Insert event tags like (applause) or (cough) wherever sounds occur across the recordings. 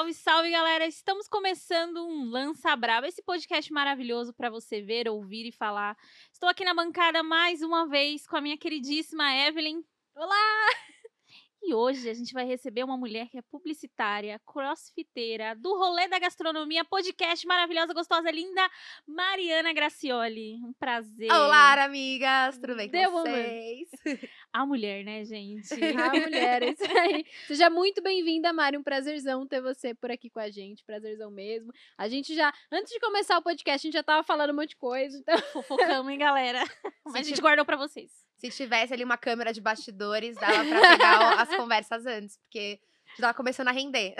Salve, salve, galera! Estamos começando um Lança Braba, esse podcast maravilhoso para você ver, ouvir e falar. Estou aqui na bancada mais uma vez com a minha queridíssima Evelyn. Olá! E hoje a gente vai receber uma mulher que é publicitária, crossfiteira, do rolê da gastronomia, podcast maravilhosa, gostosa, linda, Mariana Gracioli. Um prazer. Olá, amigas! Tudo bem Deu, com vocês? (laughs) A mulher, né, gente? A mulher, é (laughs) isso aí. Seja muito bem-vinda, Mari. Um prazerzão ter você por aqui com a gente. Prazerzão mesmo. A gente já, antes de começar o podcast, a gente já tava falando um monte de coisa. Então... (laughs) Fofocamos, hein, galera? (laughs) Mas a gente guardou pra vocês. Se tivesse ali uma câmera de bastidores, dava pra pegar as conversas antes, porque já tava começando a render.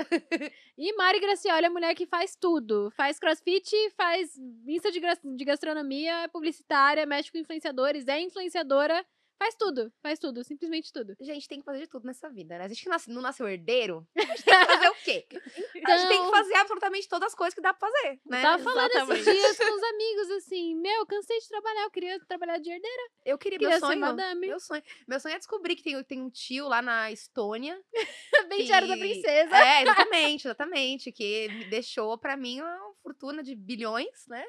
E Mari Gracioli é a mulher que faz tudo. Faz crossfit, faz Insta de, de gastronomia, é publicitária, mexe com influenciadores, é influenciadora. Faz tudo, faz tudo, simplesmente tudo. Gente, tem que fazer de tudo nessa vida, né? A gente que nasce, não nasceu herdeiro, a gente tem que fazer o quê? (laughs) A gente tem que Então- fazer absolutamente todas as coisas que dá pra fazer, né? Eu tava falando Exatamente. esses dias com os amigos assim: Meu, cansei de trabalhar, eu queria trabalhar de herdeira. Eu queria, Queria meu ser sonho. madame. Meu sonho. Meu sonho é descobrir que tem, tem um tio lá na Estônia. (laughs) Bem diário da que- princesa. É, exatamente, exatamente. Que me deixou pra mim uma fortuna de bilhões, né?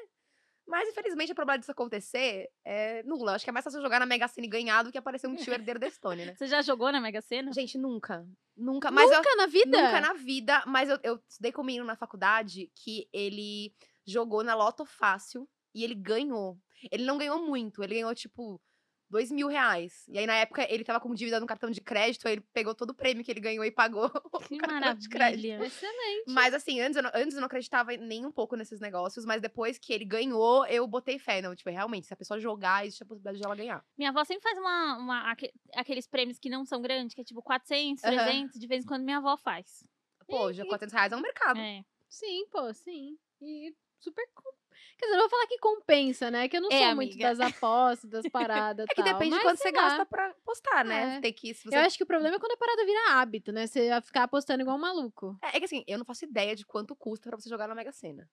Mas, infelizmente, a probabilidade disso acontecer é nula. Acho que é mais fácil jogar na Mega Sena e ganhar do que aparecer um tio (laughs) herdeiro da Estônia, né? Você já jogou na Mega Sena? Gente, nunca. Nunca. Mas eu, Nunca na vida? Nunca na vida, mas eu, eu estudei com um menino na faculdade que ele jogou na Loto Fácil e ele ganhou. Ele não ganhou muito, ele ganhou, tipo, dois mil reais. E aí, na época, ele tava com dívida no cartão de crédito, aí ele pegou todo o prêmio que ele ganhou e pagou (laughs) o Que cartão de crédito. maravilha. Excelente. Mas assim, antes eu, não, antes eu não acreditava nem um pouco nesses negócios, mas depois que ele ganhou, eu botei fé. Não, tipo, realmente, se a pessoa jogar, existe a possibilidade de ela ganhar. Minha avó sempre faz uma, uma- aque- aqueles prêmios que não são grandes, que é tipo 400, Aham. 300, de vez em quando minha avó faz. Pô, já 400 reais é um mercado. É. Sim, pô, sim. E super. Quer dizer, eu vou falar que compensa, né? Que eu não É, sou muito amiga. das apostas, das paradas. (laughs) É que tal, depende de quanto você lá. gasta pra postar, né? É. Tem que, se você Eu acho que o problema é quando a parada vira hábito, né? Você ficar apostando igual um maluco. É, é que assim, eu não faço ideia de quanto custa pra você jogar na Mega Sena.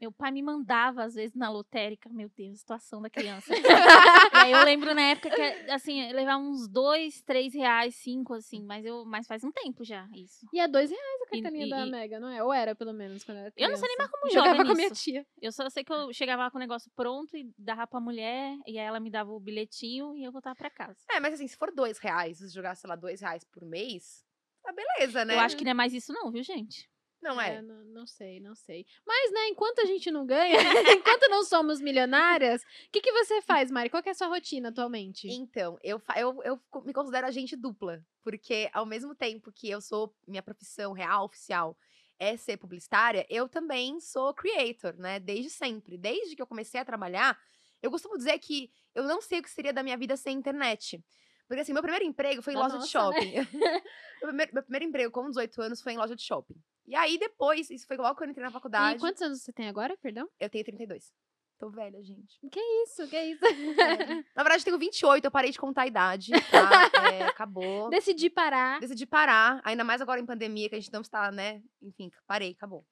Meu pai me mandava, às vezes, na lotérica. Meu Deus, situação da criança. (laughs) e aí eu lembro na época que, assim, eu levava uns dois, três reais, cinco, assim. Mas, eu, mas faz um tempo já, isso. E é dois reais a E- carteirinha e- da e- Mega, não é? Ou era, pelo menos, quando eu era Eu não sei nem mais criança. como Jogava joga com a minha nisso. tia. Eu só sei que eu chegava lá com o negócio pronto e dava pra mulher. E aí ela me dava o bilhetinho e eu voltava pra casa. É, mas assim, se for dois reais, se jogar, sei lá, dois reais por mês, tá beleza, né? Eu acho que não é mais isso não, viu, gente? Não é. não, não sei, não sei. Mas, né, enquanto a gente não ganha, (laughs) enquanto não somos milionárias, o que, que você faz, Mari? Qual é a sua rotina atualmente? Então, eu, eu, eu me considero agente dupla, porque ao mesmo tempo que eu sou, minha profissão real, oficial, é ser publicitária, eu também sou creator, né? Desde sempre. Desde que eu comecei a trabalhar, eu costumo dizer que eu não sei o que seria da minha vida sem internet. Porque assim, meu primeiro emprego foi em Da loja de nossa, shopping. (laughs) (laughs) meu, primeiro, meu primeiro emprego com 18 anos foi em loja de shopping. E aí depois, isso foi logo quando eu entrei na faculdade, E quantos anos você tem agora, perdão? eu tenho 32. Tô velha, gente. Que isso, que isso. (laughs) Na verdade, eu tenho 28, eu parei de contar a idade, tá? (laughs) É, acabou. Decidi parar. Decidi parar, ainda mais agora em pandemia, que a gente não está, né? Enfim, parei, acabou.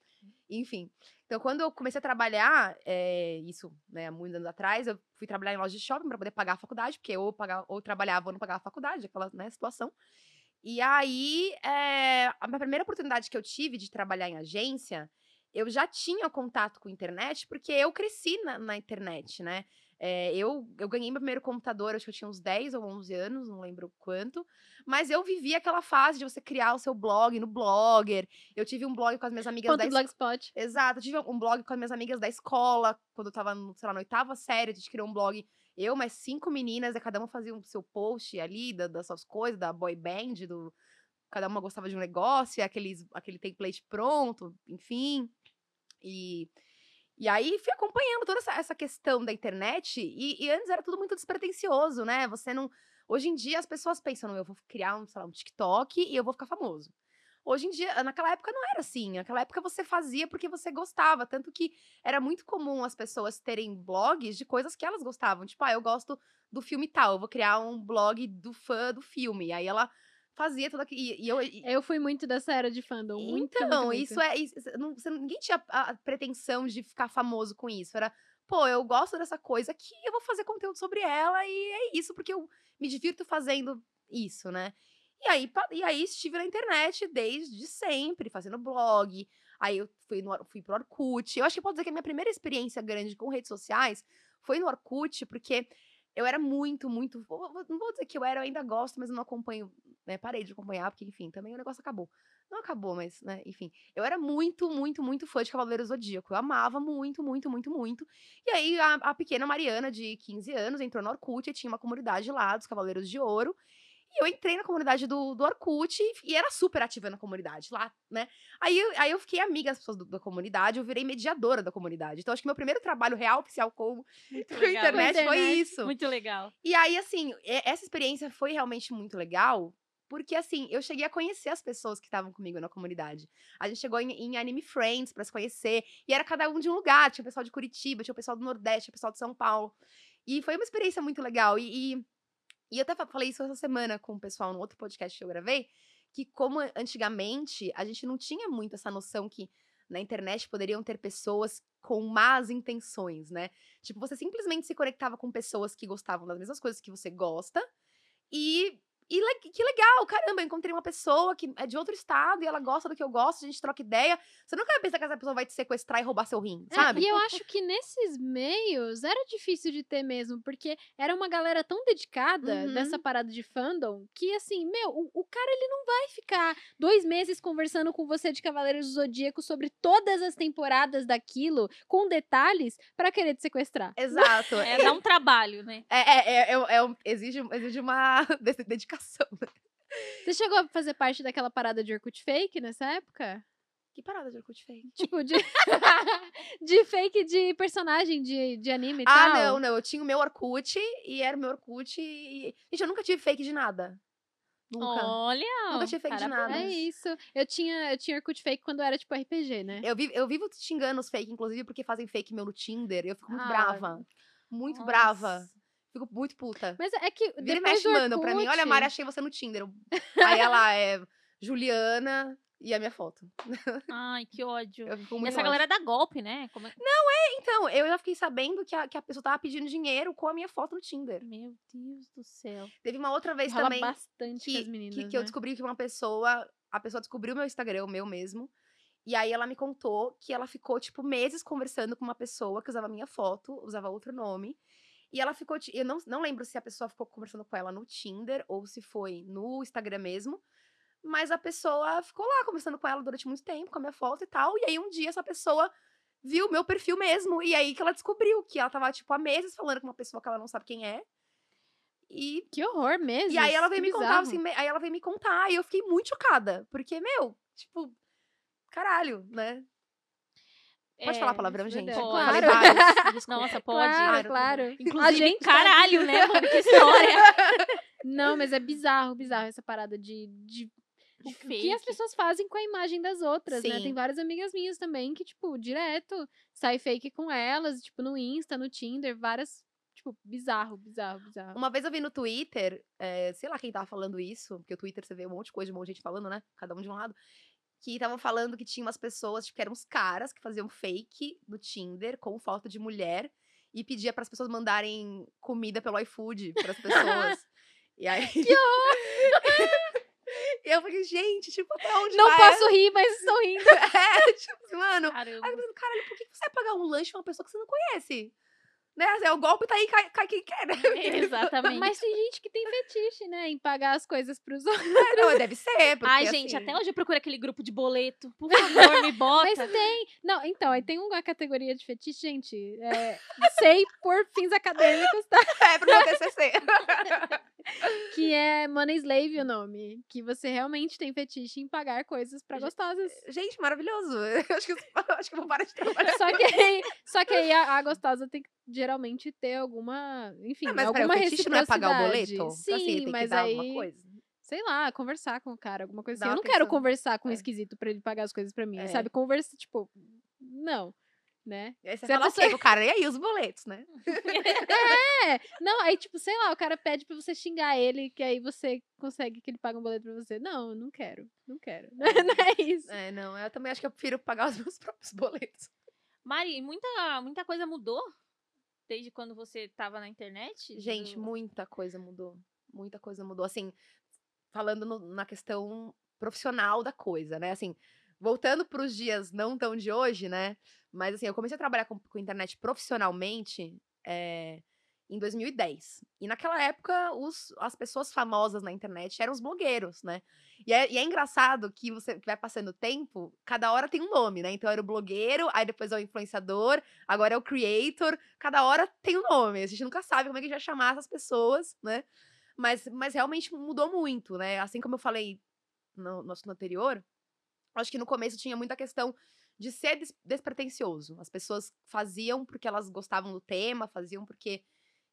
Enfim. Então, quando eu comecei a trabalhar, é, isso, né, há muitos anos atrás, eu fui trabalhar em loja de shopping para poder pagar a faculdade, porque ou, pagava, ou trabalhava ou não pagava a faculdade, aquela né, situação. E aí, é, a minha primeira oportunidade que eu tive de trabalhar em agência, eu já tinha contato com a internet, porque eu cresci na, na internet, né? É, eu, eu ganhei meu primeiro computador, acho que eu tinha uns 10 ou 11 anos, não lembro quanto. Mas eu vivi aquela fase de você criar o seu blog no Blogger. Eu tive um blog com as minhas amigas Ponto da blogspot. Exato, eu tive um blog com as minhas amigas da escola, quando eu tava, sei lá, na oitava série, a gente criou um blog, eu mais cinco meninas, e cada uma fazia o seu post ali, da- das suas coisas, da boy band, do... Cada uma gostava de um negócio, aqueles, aquele template pronto, enfim. E, e aí fui acompanhando toda essa, essa questão da internet, e, e antes era tudo muito despretensioso, né? Você não... Hoje em dia as pessoas pensam, "Não, eu vou criar um, sei lá, um TikTok e eu vou ficar famoso. Hoje em dia, naquela época não era assim. Naquela época você fazia porque você gostava. Tanto que era muito comum as pessoas terem blogs de coisas que elas gostavam. Tipo, ah, eu gosto do filme tal, eu vou criar um blog do fã do filme. Aí ela fazia tudo aquilo. E, e eu. e- Eu fui muito dessa era de fandom. Muito, então, muito, muito. isso é. Isso, não, você- ninguém tinha a, a pretensão de ficar famoso com isso. Era, pô, eu gosto dessa coisa aqui, eu vou fazer conteúdo sobre ela e é isso, porque eu me divirto fazendo isso, né? E aí, e aí estive na internet desde sempre, fazendo blog. Aí eu fui, no, fui pro Orkut. Eu acho que pode dizer que a minha primeira experiência grande com redes sociais foi no Orkut, porque eu era muito, muito. Não vou dizer que eu era, eu ainda gosto, mas eu não acompanho. Né, parei de acompanhar, porque, enfim, também o negócio acabou. Não acabou, mas, né, enfim. Eu era muito, muito, muito fã de Cavaleiro Zodíaco. Eu amava muito, muito, muito, muito. E aí a, a pequena Mariana, de 15 anos, entrou no Orkut e tinha uma comunidade lá dos Cavaleiros de Ouro. E eu entrei na comunidade do, do Orkut e, e era super ativa na comunidade lá, né? Aí, eu- aí eu fiquei amiga das pessoas do- da comunidade, eu virei mediadora da comunidade. Então acho que meu primeiro trabalho real oficial com, Muito com legal. internet, Com a foi internet. isso. Muito legal. E aí, assim, essa experiência foi realmente muito legal, porque, assim, eu cheguei a conhecer as pessoas que estavam comigo na comunidade. A gente chegou em, em Anime Friends pra se conhecer, e era cada um de um lugar. Tinha o pessoal de Curitiba, tinha o pessoal do Nordeste, tinha o pessoal de São Paulo. E foi uma experiência muito legal. E, e, e eu até fa- falei isso essa semana com o pessoal no outro podcast que eu gravei, que como antigamente a gente não tinha muito essa noção que na internet poderiam ter pessoas com más intenções, né? Tipo, você simplesmente se conectava com pessoas que gostavam das mesmas coisas que você gosta. E, e le- que legal, caramba, eu encontrei uma pessoa que é de outro estado e ela gosta do que eu gosto, a gente troca ideia. Você nunca vai pensar que essa pessoa vai te sequestrar e roubar seu rim, É, sabe? e eu (laughs) acho que nesses meios era difícil de ter mesmo, porque era uma galera tão dedicada Uhum. dessa parada de fandom que, assim, meu, o, o cara ele não vai ficar dois meses conversando com você de Cavaleiros do Zodíaco sobre todas as temporadas daquilo, com detalhes, pra querer te sequestrar. Exato. É, dá um trabalho, né? É, é, é, é, é um- exige, exige uma (laughs) de- né? Você chegou a fazer parte daquela parada de Orkut fake nessa época? Que parada de Orkut fake? Tipo, de, (laughs) de fake de personagem de, de anime e Ah, tal? não, não. Eu tinha o meu Orkut e era o meu Orkut. E... Gente, eu nunca tive fake de nada. Nunca. Olha. Nunca tive fake de nada. É isso. Eu tinha, eu tinha Orkut fake quando era, tipo, RPG, né? Eu, vi, eu vivo xingando os fake, inclusive, porque fazem fake meu no Tinder. e Eu fico muito Ah, brava. Muito brava. Fico muito puta. Mas é que Vira e depois mexe mandam pra mim. Olha, Mari, achei você no Tinder. Aí ela (laughs) é Juliana e a minha foto. Ai, que ódio. Eu fico E muito essa ódio. galera dá golpe, né? Como é- Então, eu já fiquei sabendo que a, que a pessoa tava pedindo dinheiro com a minha foto no Tinder. Meu Deus do céu. Teve uma outra vez Rola também bastante com que, as meninas, que, que eu né? descobri que uma pessoa. A pessoa descobriu meu Instagram, o meu mesmo. E aí ela me contou que ela ficou, tipo, meses conversando com uma pessoa que usava a minha foto, usava outro nome. E ela ficou. Eu não, não lembro se a pessoa ficou conversando com ela no Tinder ou se foi no Instagram mesmo. Mas a pessoa ficou lá conversando com ela durante muito tempo, com a minha foto e tal. E aí um dia essa pessoa viu meu perfil mesmo. E aí que ela descobriu que ela tava, tipo, há meses falando com uma pessoa que ela não sabe quem é. E Que horror mesmo. e aí ela veio me contar, bizarro. assim, me- aí ela veio me contar, e eu fiquei muito chocada. Porque, meu, tipo, caralho, né? Pode É, falar palavrão, gente? verdade. Eu Pode. falei Claro. (laughs) Nossa, pode. Claro, Claro. Inclusive, gente tá- caralho, né, (laughs) mano? Que história. (laughs) Não, mas é bizarro, bizarro essa parada de, de O que as pessoas fazem com a imagem das outras, né? Sim. Tem várias amigas minhas também que, tipo, direto sai fake com elas, tipo, no Insta, no Tinder, várias, tipo, bizarro, bizarro, bizarro. Uma vez eu vi no Twitter, eh, sei lá quem tava falando isso, porque o Twitter você vê um monte de coisa, de um monte de gente falando, né? Cada um de um lado. Que estavam falando que tinha umas pessoas, tipo, que eram uns caras que faziam fake no Tinder com foto de mulher e pedia para as pessoas mandarem comida pelo iFood para as pessoas. e aí. (laughs) Que (laughs) E eu falei, gente, tipo, até onde Não vai? posso rir, mas estou rindo. (laughs) É, tipo, mano. Aí Caramba. eu pensando, caralho, por que você vai pagar um lanche pra uma pessoa que você não conhece? Né? Assim, o golpe tá aí, cai, cai quem quer, né? (laughs) (laughs) Exatamente. Mas tem gente que tem fetiche, né? Em pagar as coisas pros outros. É, não, deve ser. (laughs) Porque, Ai, gente, assim, até hoje eu procuro aquele grupo de boleto. Por favor, me bota. Mas tem. Não, então, aí tem uma categoria de fetiche, gente. É, sei por fins acadêmicos, tá? É pro meu TCC. Que é Money Slave o nome. Que você realmente tem fetiche em pagar coisas pra gostosas. gente, maravilhoso. Eu acho que, eu acho que eu vou parar de trabalhar. Só que aí, só que aí a, a gostosa tem que geralmente ter alguma. Enfim, Ah, mas peraí, alguma o fetiche não é pagar o reciprocidade. boleto? Sim, assim, tem que mas dar aí. Sei lá, conversar com o cara, alguma coisa Dá assim. Eu não quero atenção. conversar com um É. esquisito pra ele pagar as coisas pra mim, É. sabe? Conversa, tipo, não, né? E aí você Se a fala pessoa- o cara? E aí, os boletos, né? É, não, aí tipo, sei lá, o cara pede pra você xingar ele, que aí você consegue que ele pague um boleto pra você. Não, eu não quero, não quero. (laughs) Não é isso. É, não, eu também acho que eu prefiro pagar os meus (laughs) próprios boletos. Mari, muita, muita coisa mudou desde quando você tava na internet? Gente, Do- muita coisa mudou. Muita coisa mudou. Assim, falando no- na questão profissional da coisa, né? Assim, voltando para os dias não tão de hoje, né? Mas assim, eu comecei a trabalhar com, com internet profissionalmente é, em 2010. E naquela época, os, as pessoas famosas na internet eram os blogueiros, né? E é, e é engraçado que você que vai passando o tempo, cada hora tem um nome, né? Então era o blogueiro, aí depois é o influenciador, agora é o creator, cada hora tem um nome. A gente nunca sabe como é que a gente vai chamar essas pessoas, né? Mas, mas realmente mudou muito, né? Assim como eu falei no, no assunto anterior, acho que no começo tinha muita questão de ser des- despretensioso. As pessoas faziam porque elas gostavam do tema, faziam porque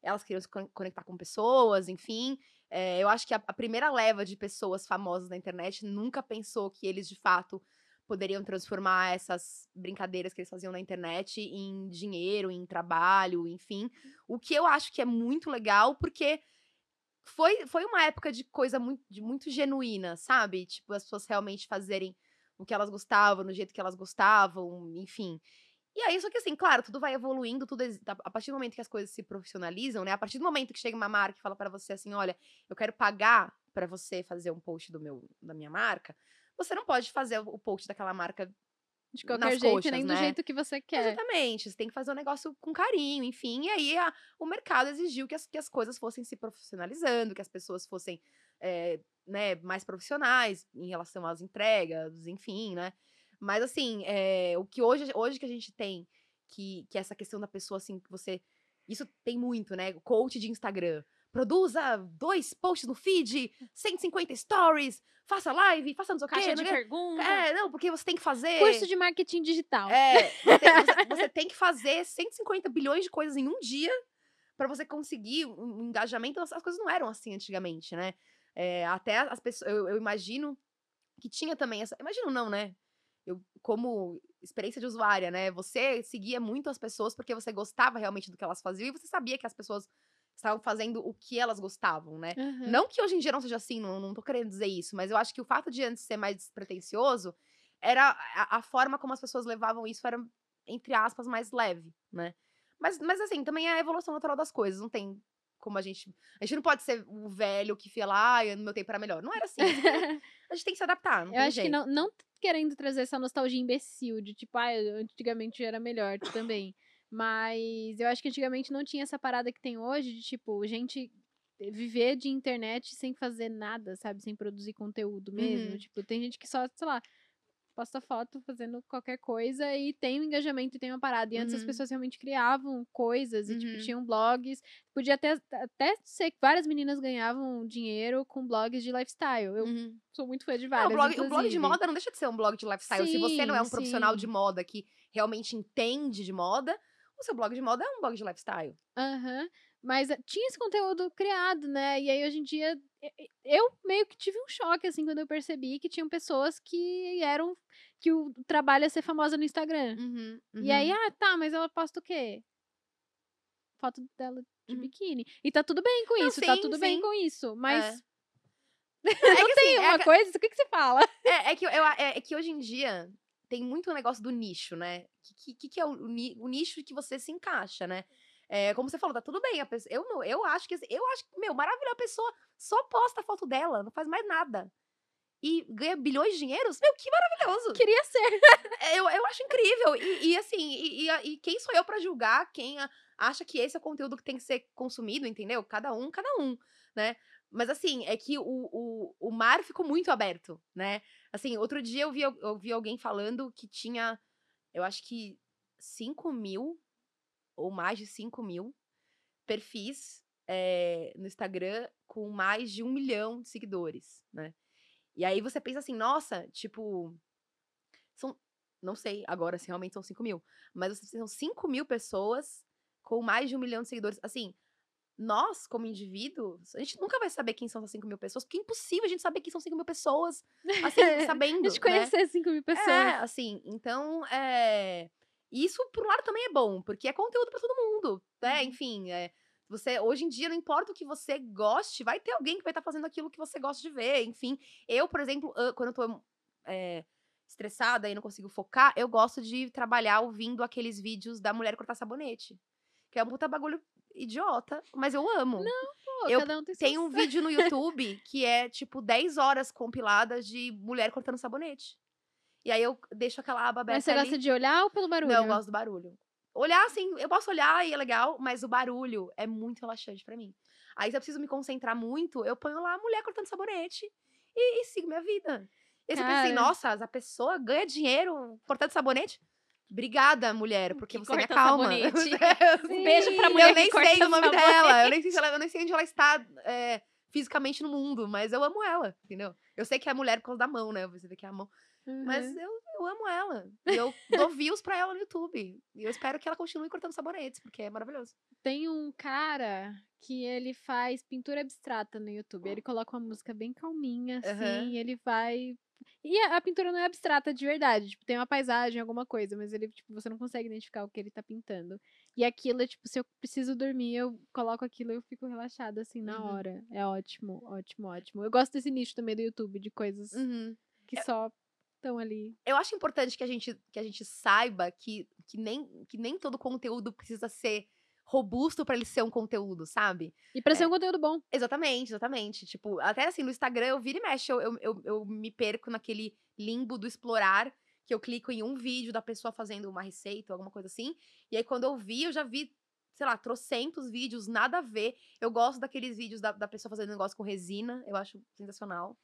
elas queriam se con- conectar com pessoas, enfim. É, eu acho que a, a primeira leva de pessoas famosas na internet nunca pensou que eles, de fato, poderiam transformar essas brincadeiras que eles faziam na internet em dinheiro, em trabalho, enfim. O que eu acho que é muito legal, porque foi, foi uma época de coisa muito, de muito genuína, sabe? Tipo, as pessoas realmente fazerem o que elas gostavam, no jeito que elas gostavam, enfim. E aí, só que assim, claro, tudo vai evoluindo, tudo a partir do momento que as coisas se profissionalizam, né? A partir do momento que chega uma marca e fala pra você assim, olha, eu quero pagar pra você fazer um post do meu da minha marca, você não pode fazer o o post daquela marca De qualquer nas jeito, coxas, nem do né? jeito que você quer. Exatamente, você tem que fazer um negócio com carinho, enfim. E aí a- o mercado exigiu que as, que as coisas fossem se profissionalizando, que as pessoas fossem eh, né, mais profissionais em relação às entregas, enfim, né? Mas assim, eh, o que hoje, hoje que a gente tem, que, que essa questão da pessoa, assim, que você. Isso tem muito, né? Coach de Instagram. Produza dois posts no feed, 150 stories, faça live, faça não sei o quê. Caixa de não sei o quê. pergunta. É, não, porque você tem que fazer. Curso de marketing digital. É, você, (laughs) você- você tem que fazer 150 bilhões de coisas em um dia pra você conseguir um um engajamento. As as coisas não eram assim antigamente, né? É, até as pessoas, eu, eu imagino que tinha também essa. Imagino não, né? Eu, como experiência de usuária, né? Você seguia muito as pessoas porque você gostava realmente do que elas faziam e você sabia que as pessoas estavam fazendo o que elas gostavam, né? Aham. Não que hoje em dia não seja assim, não, não tô querendo dizer isso, mas eu acho que o fato de antes ser mais despretensioso era a, a forma como as pessoas levavam isso era, entre aspas, mais leve, né? Mas, mas assim, também é a evolução natural das coisas, não tem como a gente. A gente não pode ser o velho que fala, ah, no meu tempo era melhor. Não era assim. (laughs) a gente tem- que se adaptar. Não Eu acho que jeito. não, não querendo trazer essa nostalgia imbecil de tipo, ah, antigamente era melhor também. Mas eu acho que antigamente não tinha essa parada que tem hoje de tipo, gente viver de internet sem fazer nada, sabe? Sem produzir conteúdo mesmo. Uhum. Tipo, tem gente que só, sei lá, posta foto fazendo qualquer coisa e tem um engajamento e tem uma parada. E antes as Uhum. pessoas realmente criavam coisas e, tipo, Uhum. tinham blogs. Podia até, até ser que várias meninas ganhavam dinheiro com blogs de lifestyle. Eu Uhum. sou muito fã de Não, várias, o, blog, o blog de moda não deixa de ser um blog de lifestyle. Se você não é um Sim, profissional sim. de moda que realmente entende de moda, o seu blog de moda é um blog de lifestyle. Aham. Mas eh, tinha esse conteúdo criado, né? E aí, hoje em dia, eu meio que tive um choque, assim, quando eu percebi que tinham pessoas que eram. que o trabalho é ser famosa no Instagram. Uhum, E aí, ah, tá, mas ela posta o quê? Foto dela de Uhum. biquíni. E tá tudo bem com Não, isso, tá sim, tudo bem sim. com isso. Mas É (laughs) que, assim, tem é uma que- coisa, o que, que você fala? É, é que, eu, é, é que hoje em dia tem muito o negócio do nicho, né? O que, que, que é o, o nicho que você se encaixa, né? É, como você falou, tá tudo bem. A pessoa, eu, eu acho que. assim, Eu acho que, meu, maravilhoso. A pessoa só posta a foto dela, não faz mais nada. E ganha bilhões de dinheiros? Meu, que maravilhoso! Queria ser. É, Eu, eu acho incrível. E, e, assim, e, e e quem sou eu pra julgar quem acha que esse é o conteúdo que tem que ser consumido, entendeu? Cada um, cada um, né? Mas assim, é que o, o, o mar ficou muito aberto, né? Assim, outro dia eu vi, eu vi alguém falando que tinha, eu acho que 5 mil, ou mais de 5 mil, perfis eh, no Instagram com mais de um milhão de seguidores, né? E aí você pensa assim, nossa, tipo, são, não sei agora se realmente são 5 mil, mas assim, são 5 mil pessoas com mais de um milhão de seguidores. Assim, nós, como indivíduos, a gente nunca vai saber quem são essas 5 mil pessoas, porque é impossível a gente saber quem são 5 mil pessoas, assim, (laughs) sabendo, A gente né? conhecer 5 mil pessoas. É, assim, então, é... Isso, por um lado, também é bom, porque é conteúdo pra todo mundo, né? Uhum. Enfim, é... Você, hoje em dia, não importa o que você goste, vai ter alguém que vai estar fazendo aquilo que você gosta de ver, enfim. Eu, por exemplo, quando eu tô é, estressada e não consigo focar, eu gosto de trabalhar ouvindo aqueles vídeos da mulher cortar sabonete. Que é um puta bagulho idiota, mas eu amo. falou, Eu cada um tem Tem um (laughs) vídeo no YouTube que é, tipo, 10 horas compiladas de mulher cortando sabonete. E aí eu deixo aquela aba aberta Mas você ali. gosta de olhar ou pelo barulho? Não, eu gosto do barulho. Olhar, assim, eu posso olhar e é legal, mas o barulho é muito relaxante pra mim. Aí se eu preciso me concentrar muito, eu ponho lá a mulher cortando sabonete e, e sigo minha vida. E aí você pensa assim, nossa, a pessoa ganha dinheiro cortando sabonete? Obrigada, mulher, porque Que você me acalma. Sim. (laughs) Beijo pra mulher eu nem sei o nome sabonete. dela, eu nem sei, se ela, eu nem sei onde ela está é, fisicamente no mundo, mas eu amo ela, entendeu? Eu sei que é mulher por causa da mão, né? Você vê que é a mão. Mas Uhum. eu, eu amo ela. E eu dou views pra ela no YouTube. E eu espero que ela continue cortando sabonetes, porque é maravilhoso. Tem um cara que ele faz pintura abstrata no YouTube. Ele coloca uma música bem calminha, assim, e ele vai. E a, a pintura não é abstrata de verdade, tipo, tem uma paisagem, alguma coisa, mas ele, tipo, você não consegue identificar o que ele tá pintando. E aquilo é, tipo, se eu preciso dormir, eu coloco aquilo e eu fico relaxada, assim, na Uhum. hora. É ótimo, ótimo, ótimo. Eu gosto desse nicho também do YouTube, de coisas que só estão ali. Eu acho importante que a gente, que a gente saiba que, que, nem, que nem todo conteúdo precisa ser robusto pra ele ser um conteúdo, sabe? E pra É. ser um conteúdo bom. Exatamente, exatamente. Tipo, até assim, no Instagram eu viro e mexe, eu, eu, eu, eu me perco naquele limbo do explorar, que eu clico em um vídeo da pessoa fazendo uma receita, alguma coisa assim. E aí, quando eu vi, eu já vi, sei lá, trocentos vídeos, nada a ver. Eu gosto daqueles vídeos da, da pessoa fazendo negócio com resina, eu acho sensacional.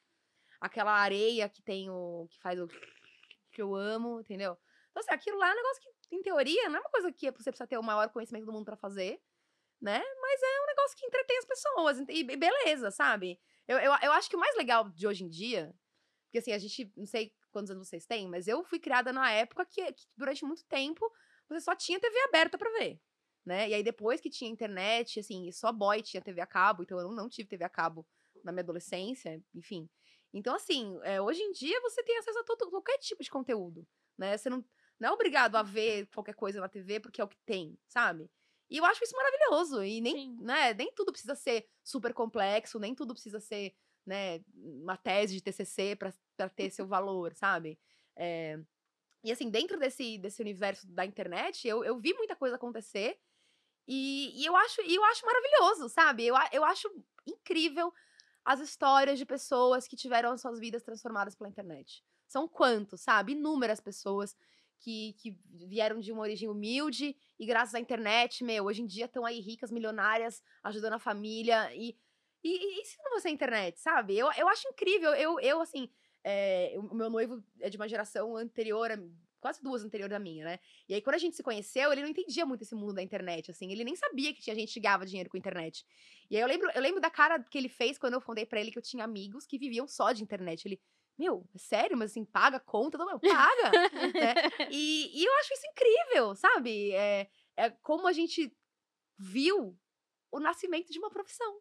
Aquela areia que tem o. que faz o. (laughs) que eu amo, entendeu? Então, assim, aquilo lá é um negócio que, em teoria, não é uma coisa que você precisa ter o maior conhecimento do mundo pra fazer, né? Mas é um negócio que entretém as pessoas. E be- beleza, sabe? Eu, eu, eu acho que o mais legal de hoje em dia, porque assim, a gente, não sei quantos anos vocês têm, mas eu fui criada na época que, que durante muito tempo você só tinha TV aberta pra ver. Né? E aí depois que tinha internet, assim, só boy tinha TV a cabo, então eu não, não tive TV a cabo na minha adolescência, enfim. Então, assim, é, hoje em dia você tem acesso a todo, qualquer tipo de conteúdo, né? Você não, não é obrigado a ver qualquer coisa na TV porque é o que tem, sabe? E eu acho isso maravilhoso. E nem, Sim. né, nem tudo precisa ser super complexo, nem tudo precisa ser, né, uma tese de TCC pra ter seu valor, sabe? É, e assim, dentro desse, desse universo da internet, eu, eu vi muita coisa acontecer e, e eu, acho, e eu acho maravilhoso, sabe? Eu, eu acho incrível as histórias de pessoas que tiveram as suas vidas transformadas pela internet. São quantos, sabe? Inúmeras pessoas que, que vieram de uma origem humilde e graças à internet, meu, hoje em dia estão aí ricas, milionárias, ajudando a família e, e, e ensinam você a internet, sabe? Eu, eu acho incrível. Eu, eu assim, é, o meu noivo é de uma geração anterior, quase duas anterior da minha, né? E aí, quando a gente se conheceu, ele não entendia muito esse mundo da internet, assim. Ele nem sabia que tinha gente que ganhava dinheiro com internet. E aí, eu lembro, eu lembro da cara que ele fez quando eu contei pra ele que eu tinha amigos que viviam só de internet. Ele, meu, é sério? Mas assim, paga conta? Não, meu, paga! (laughs) né? E, e eu acho isso incrível, sabe? É, é como a gente viu o nascimento de uma profissão,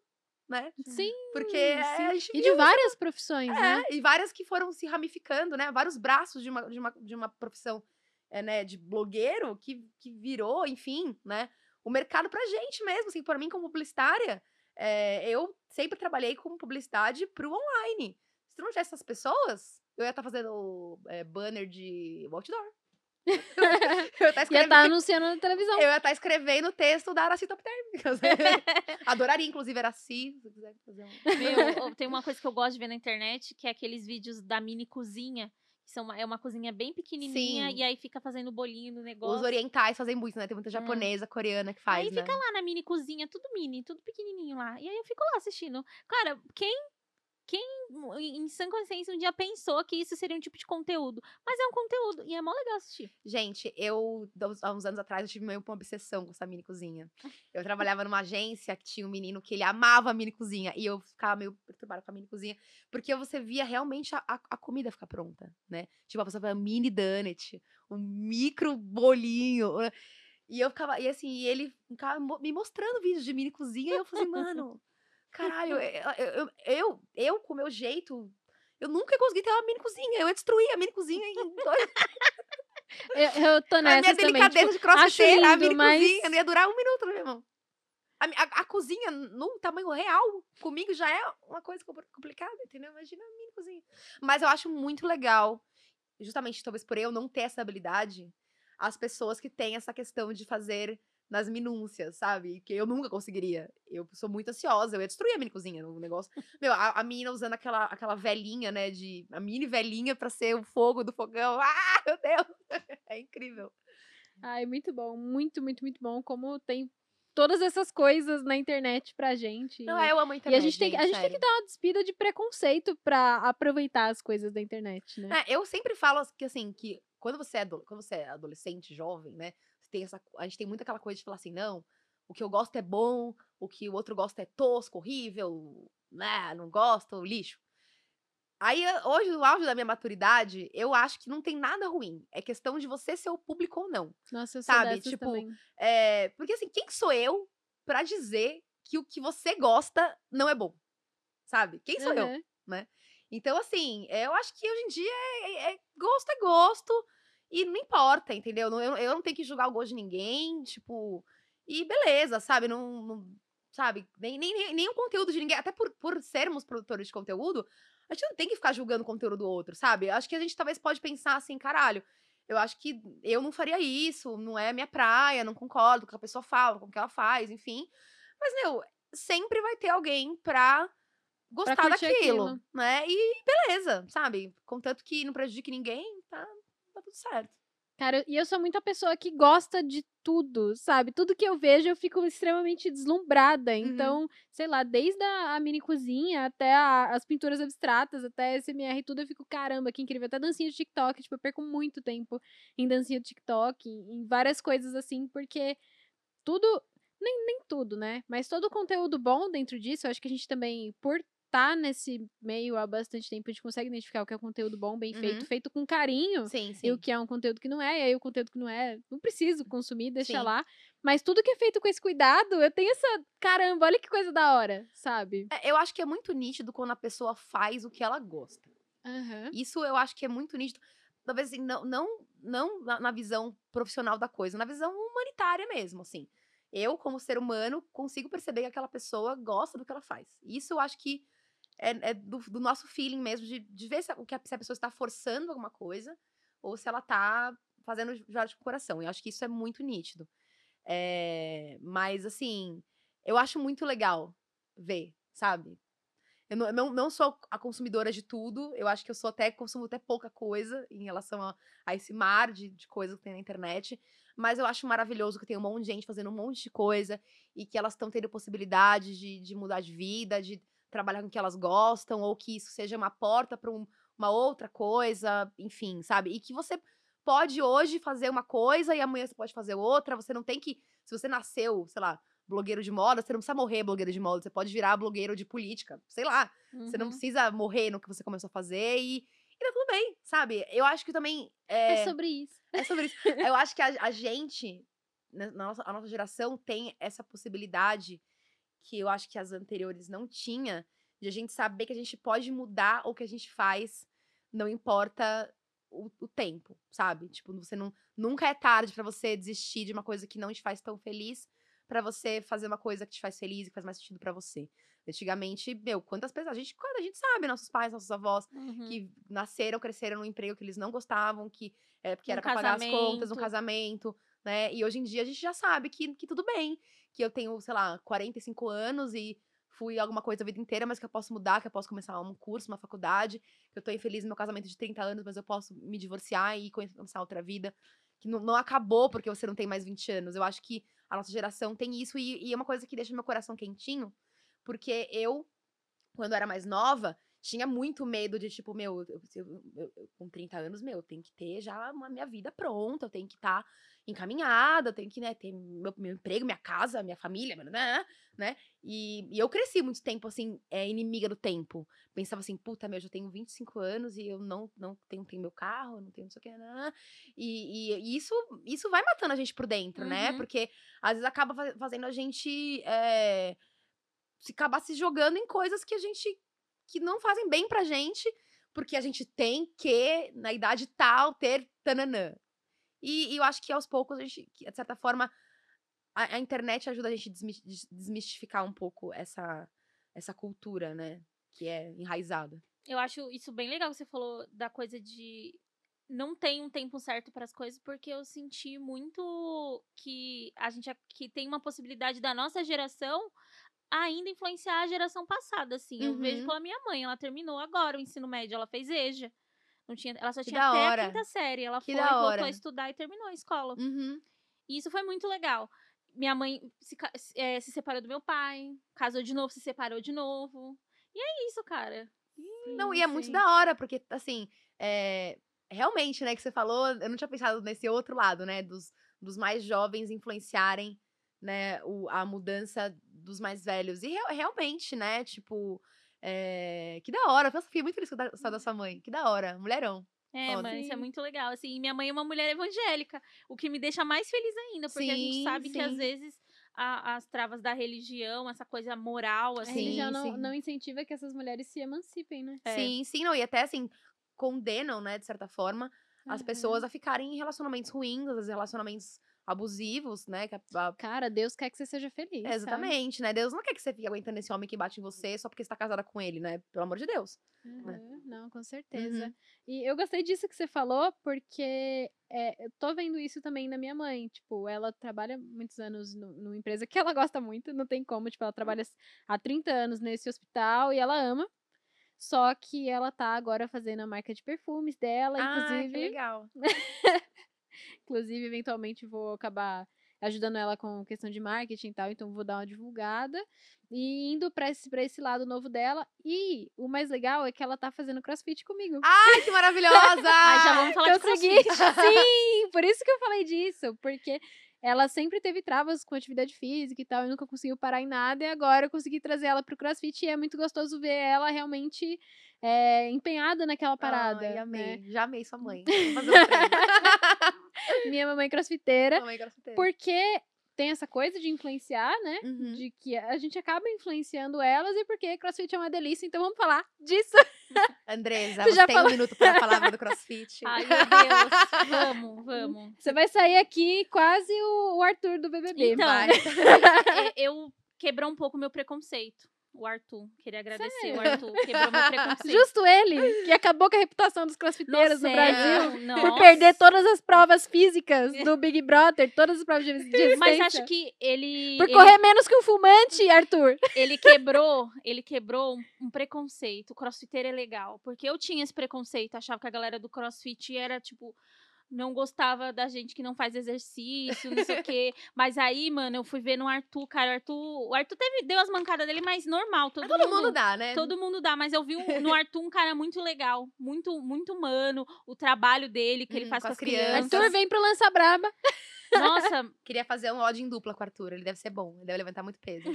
né? Sim. Porque sim. é, gente E de várias profissões, né? é, e várias que foram se ramificando, né? Vários braços de uma, de uma, de uma profissão, é, né? De blogueiro que, que virou, enfim, né? O mercado pra gente mesmo, assim, pra mim como publicitária, é, eu sempre trabalhei com publicidade pro online. Se não tivesse essas pessoas, eu ia estar fazendo é, banner de outdoor. Eu ia estar (laughs) Ia escrevendo, estar anunciando na televisão. eu ia estar escrevendo texto da Araci Top Term. (laughs) Adoraria, inclusive, Araci, se você quiser fazer um... Tem uma coisa que eu gosto de ver na internet, que é aqueles vídeos da mini cozinha. Que são uma, é uma cozinha bem pequenininha Sim. e aí fica fazendo bolinho no negócio. Os orientais fazem muito, né? Tem muita japonesa, coreana que faz, aí né? fica lá na mini cozinha, tudo mini, tudo pequenininho lá. E aí eu fico lá assistindo. Cara, quem quem em sã consciência um dia pensou que isso seria um tipo de conteúdo? Mas é um conteúdo e é mó legal assistir. Gente, eu, há uns anos atrás, eu tive meio uma obsessão com essa mini cozinha. Eu trabalhava numa agência que tinha um menino que ele amava a mini cozinha. E eu ficava meio perturbada com a mini cozinha. Porque você via realmente a, a- a comida ficar pronta, né? Tipo, a pessoa fazia mini donut, um micro bolinho. né? E eu ficava, e assim, e ele ficava me mostrando vídeos de mini cozinha. E eu falei, (laughs) mano, caralho, eu, eu, eu, eu, eu, com o meu jeito, eu nunca ia conseguir ter uma mini cozinha. Eu ia destruir a mini cozinha em dois (laughs) Eu, eu tô a minha nessa também. delicadeza Tipo, de crossfiteira, a mini mas- cozinha, não ia durar um minuto na minha mão. A, a- a cozinha, no tamanho real, comigo já é uma coisa compl- complicada, entendeu? Imagina a mini cozinha. Mas eu acho muito legal, justamente talvez por eu não ter essa habilidade, as pessoas que têm essa questão de fazer nas minúcias, sabe? Que eu nunca conseguiria. Eu sou muito ansiosa, eu ia destruir a mini cozinha no negócio. Meu, a, a menina usando aquela, aquela velhinha, né? De, a mini velhinha pra ser o fogo do fogão. (laughs) Ah, meu Deus! (laughs) É incrível. Ai, muito bom. Muito, muito, muito bom. Como tem todas essas coisas na internet pra gente. Não, é, eu amo a E internet. a gente, tem, a gente tem que dar uma despida de preconceito pra aproveitar as coisas da internet, né? É, eu sempre falo que assim, que quando você é, quando você é adolescente, jovem, né? Tem essa, a gente tem muita aquela coisa de falar assim, não, o que eu gosto é bom, o que o outro gosta é tosco, horrível, né? Não gosto, lixo. Aí, hoje, no auge da minha maturidade, eu acho que não tem nada ruim. É questão de você ser o público ou não. Nossa, eu sabe, tipo, também. É, porque assim, quem sou eu pra dizer que o que você gosta não é bom? Sabe? Quem sou eu? Aham. Então, assim, é, eu acho que hoje em dia é, é- gosto é gosto e não importa, entendeu? Eu, eu não tenho que julgar o gosto de ninguém, tipo, e beleza, sabe? Não, não- sabe? Nem, nem, nem, o conteúdo de ninguém, até por, por sermos produtores de conteúdo, a gente não tem que ficar julgando o conteúdo do outro, sabe? Acho que a gente talvez pode pensar assim, caralho, eu acho que eu não faria isso, não é minha praia, não concordo com o que a pessoa fala, com o que ela faz, enfim. Mas, meu, sempre vai ter alguém pra gostar curtir daquilo, aquilo. né? E beleza, sabe? Contanto que não prejudique ninguém, tá, tá tudo certo. Cara, e eu sou muito a pessoa que gosta de tudo, sabe? Tudo que eu vejo eu fico extremamente Uhum. deslumbrada. Então, sei lá, desde a, a mini cozinha até a- as pinturas abstratas, até SMR e tudo, eu fico, caramba, que incrível. Até dancinha de TikTok, tipo, eu perco muito tempo em dancinha de TikTok, em, em várias coisas assim, porque tudo. Nem, nem tudo, né? Mas todo o conteúdo bom dentro disso, eu acho que a gente também, por estar nesse meio há bastante tempo, a gente consegue identificar o que é um conteúdo bom, bem feito, Uhum. feito com carinho Sim, e o que é um conteúdo que não é, e aí o conteúdo que não é, não preciso consumir, deixa Sim. lá. Mas tudo que é feito com esse cuidado, eu tenho essa. Caramba, olha que coisa da hora, sabe? É, eu acho que é muito nítido quando a pessoa faz o que ela gosta. Aham. Isso eu acho que é muito nítido. Talvez assim, não, não, não na, na visão profissional da coisa, na visão humanitária mesmo, assim. Eu, como ser humano, consigo perceber que aquela pessoa gosta do que ela faz. Isso eu acho que é, é do, do nosso feeling mesmo, de, de ver se a, se a pessoa está forçando alguma coisa ou se ela tá fazendo já de coração. Eu acho que isso é muito nítido. É, mas, assim, eu acho muito legal ver, sabe? Eu não, eu não, sou a consumidora de tudo. Eu acho que eu sou até, consumo até pouca coisa em relação a, a esse mar de, de coisas que tem na internet. Mas eu acho maravilhoso que tem um monte de gente fazendo um monte de coisa e que elas estão tendo possibilidade de, de mudar de vida, de trabalhar com o que elas gostam, ou que isso seja uma porta para uma outra coisa, enfim, sabe? E que você pode hoje fazer uma coisa e amanhã você pode fazer outra. Você não tem que. Se você nasceu, sei lá, blogueiro de moda, você não precisa morrer blogueiro de moda, você pode virar blogueiro de política, sei lá. Você não Uhum. precisa morrer no que você começou a fazer e, e tá tudo bem, sabe? Eu acho que também. É, É, sobre isso. é sobre isso. Eu acho que a, a gente, né, na nossa, a nossa geração, tem essa possibilidade que eu acho que as anteriores não tinha, de a gente saber que a gente pode mudar o que a gente faz, não importa o, o tempo, sabe? Tipo, você não. Nunca é tarde pra você desistir de uma coisa que não te faz tão feliz, pra você fazer uma coisa que te faz feliz e que faz mais sentido pra você. Antigamente, meu, quantas pessoas. A gente, quando a gente sabe, nossos pais, nossos avós, Uhum. que nasceram, cresceram num emprego que eles não gostavam, que é porque Um era pra pagar as contas, um casamento. Né? E hoje em dia a gente já sabe que, que tudo bem, que eu tenho, sei lá, 45 anos e fui alguma coisa a vida inteira, mas que eu posso mudar, que eu posso começar um curso, uma faculdade, que eu tô infeliz no meu casamento de 30 anos, mas eu posso me divorciar e começar outra vida, que não, não acabou porque você não tem mais 20 anos. Eu acho que a nossa geração tem isso e, e é uma coisa que deixa meu coração quentinho, porque eu, quando era mais nova, tinha muito medo de, tipo, meu, eu, eu- eu- com 30 anos, meu, eu tenho que ter já uma minha vida pronta, eu tenho que estar encaminhada, eu tenho que, né, ter meu, meu emprego, minha casa, minha família, né, né? E, e eu cresci muito tempo, assim, é, inimiga do tempo. Pensava assim, puta, meu, eu já tenho 25 anos e eu não, não tenho, tenho meu carro, não tenho não sei o que, né? E, e- e isso, isso vai matando a gente por dentro, né? Uhum. Porque às vezes acaba fa- fazendo a gente é, se acabar se jogando em coisas que a gente que não fazem bem pra gente, porque a gente tem que, na idade tal, ter tananã. E, e eu acho que aos poucos, a gente, de certa forma, a, a internet ajuda a gente a desmi- des- desmistificar um pouco essa, essa cultura, né? Que é enraizada. Eu acho isso bem legal que você falou da coisa de não tem um tempo certo para as coisas, porque eu senti muito que a gente que tem uma possibilidade da nossa geração ainda influenciar a geração passada, assim. Eu vejo Uhum. pela minha mãe, ela terminou agora o ensino médio, ela fez EJA. Não tinha, ela só Que tinha até hora. a quinta série. Ela Que foi, voltou a estudar e terminou a escola. Uhum. E isso foi muito legal. Minha mãe se, ca- se- se separou do meu pai, casou de novo, se separou de novo. E é isso, cara. Não, e é muito sim. da hora, porque, assim, é, realmente, né, que você falou, eu não tinha pensado nesse outro lado, né, dos, dos mais jovens influenciarem, né, o, a mudança dos mais velhos. E real- realmente, né, tipo, é, que da hora. Nossa, fiquei muito feliz com a história da sua mãe. Que da hora, mulherão. É, Foda. mas isso é Sim. muito legal. Assim, e minha mãe é uma mulher evangélica, o que me deixa mais feliz ainda, porque a gente Sim, sabe que às sim. vezes a- as travas da religião, essa coisa moral, A assim. religião Sim, não, sim. não incentiva que essas mulheres se emancipem, né? É. Sim, sim, não, e até, assim, condenam, né, de certa forma, as Uhum. pessoas a ficarem em relacionamentos ruins, às relacionamentos abusivos, né, que a- Cara, Deus quer que você seja feliz. sabe? Exatamente, né? Deus não quer que você fique aguentando esse homem que bate em você só porque você tá casada com ele, né? Pelo amor de Deus. Uhum, Não, com certeza. Uhum. E eu gostei disso que você falou, porque é, eu tô vendo isso também na minha mãe. Tipo, ela trabalha muitos anos nu- numa empresa que ela gosta muito, não tem como. Tipo, ela trabalha há 30 anos nesse hospital e ela ama. Só que ela tá agora fazendo a marca de perfumes dela, Ah, que inclusive. legal. (laughs) Inclusive, eventualmente vou acabar ajudando ela com questão de marketing e tal, então vou dar uma divulgada. E indo pra esse, pra esse lado novo dela. E o mais legal é que ela tá fazendo crossfit comigo. Ai, que maravilhosa! (laughs) Mas já vamos falar de Consegui. crossfit. (laughs) Sim, por isso que eu falei disso, porque ela sempre teve travas com atividade física e tal, e nunca conseguiu parar em nada, e agora eu consegui trazer ela pro crossfit, e é muito gostoso ver ela realmente é, empenhada naquela parada. Ai, né? amei. Já amei sua mãe. (laughs) (laughs) Minha mamãe crossfiteira, Mamãe crossfiteira. porque tem essa coisa de influenciar, né? Uhum. De que a gente acaba influenciando elas e porque crossfit é uma delícia, então vamos falar disso. (laughs) Andresa, (laughs) Você você já tem falou- um minuto para a palavra do crossfit. Ai, meu Deus. Vamos, vamos. Você vai sair aqui quase o, o Arthur do BBB. Então, vai. é, eu quebrou um pouco meu preconceito. O Arthur. Queria agradecer o Sério? Arthur. Quebrou meu preconceito. (laughs) Justo ele, que acabou com a reputação dos crossfiteiros Nossa, no Brasil. é, Por nossa. perder todas as provas físicas do Big Brother, todas as provas de resistência. (laughs) Mas acho que ele. Por ele- correr menos que um fumante, Arthur. ele quebrou, ele quebrou um, um preconceito. O crossfiteiro é legal. Porque eu tinha esse preconceito, achava que a galera do crossfit era, tipo, não gostava da gente que não faz exercício, não sei o quê. (laughs) Mas aí, mano, eu fui ver no Arthur, cara. O Arthur, o Arthur teve, deu as mancadas dele, mas normal. Todo, Mas todo mundo dá, né? Todo mundo dá, mas eu vi um- no Arthur um cara muito legal, muito, muito humano, o trabalho dele que ele Hum, faz com com as as crianças. crianças. Arthur vem pro Lança Braba. Nossa, (laughs) Queria fazer um ódio em dupla com o Arthur. Ele deve ser bom. Ele deve levantar muito peso.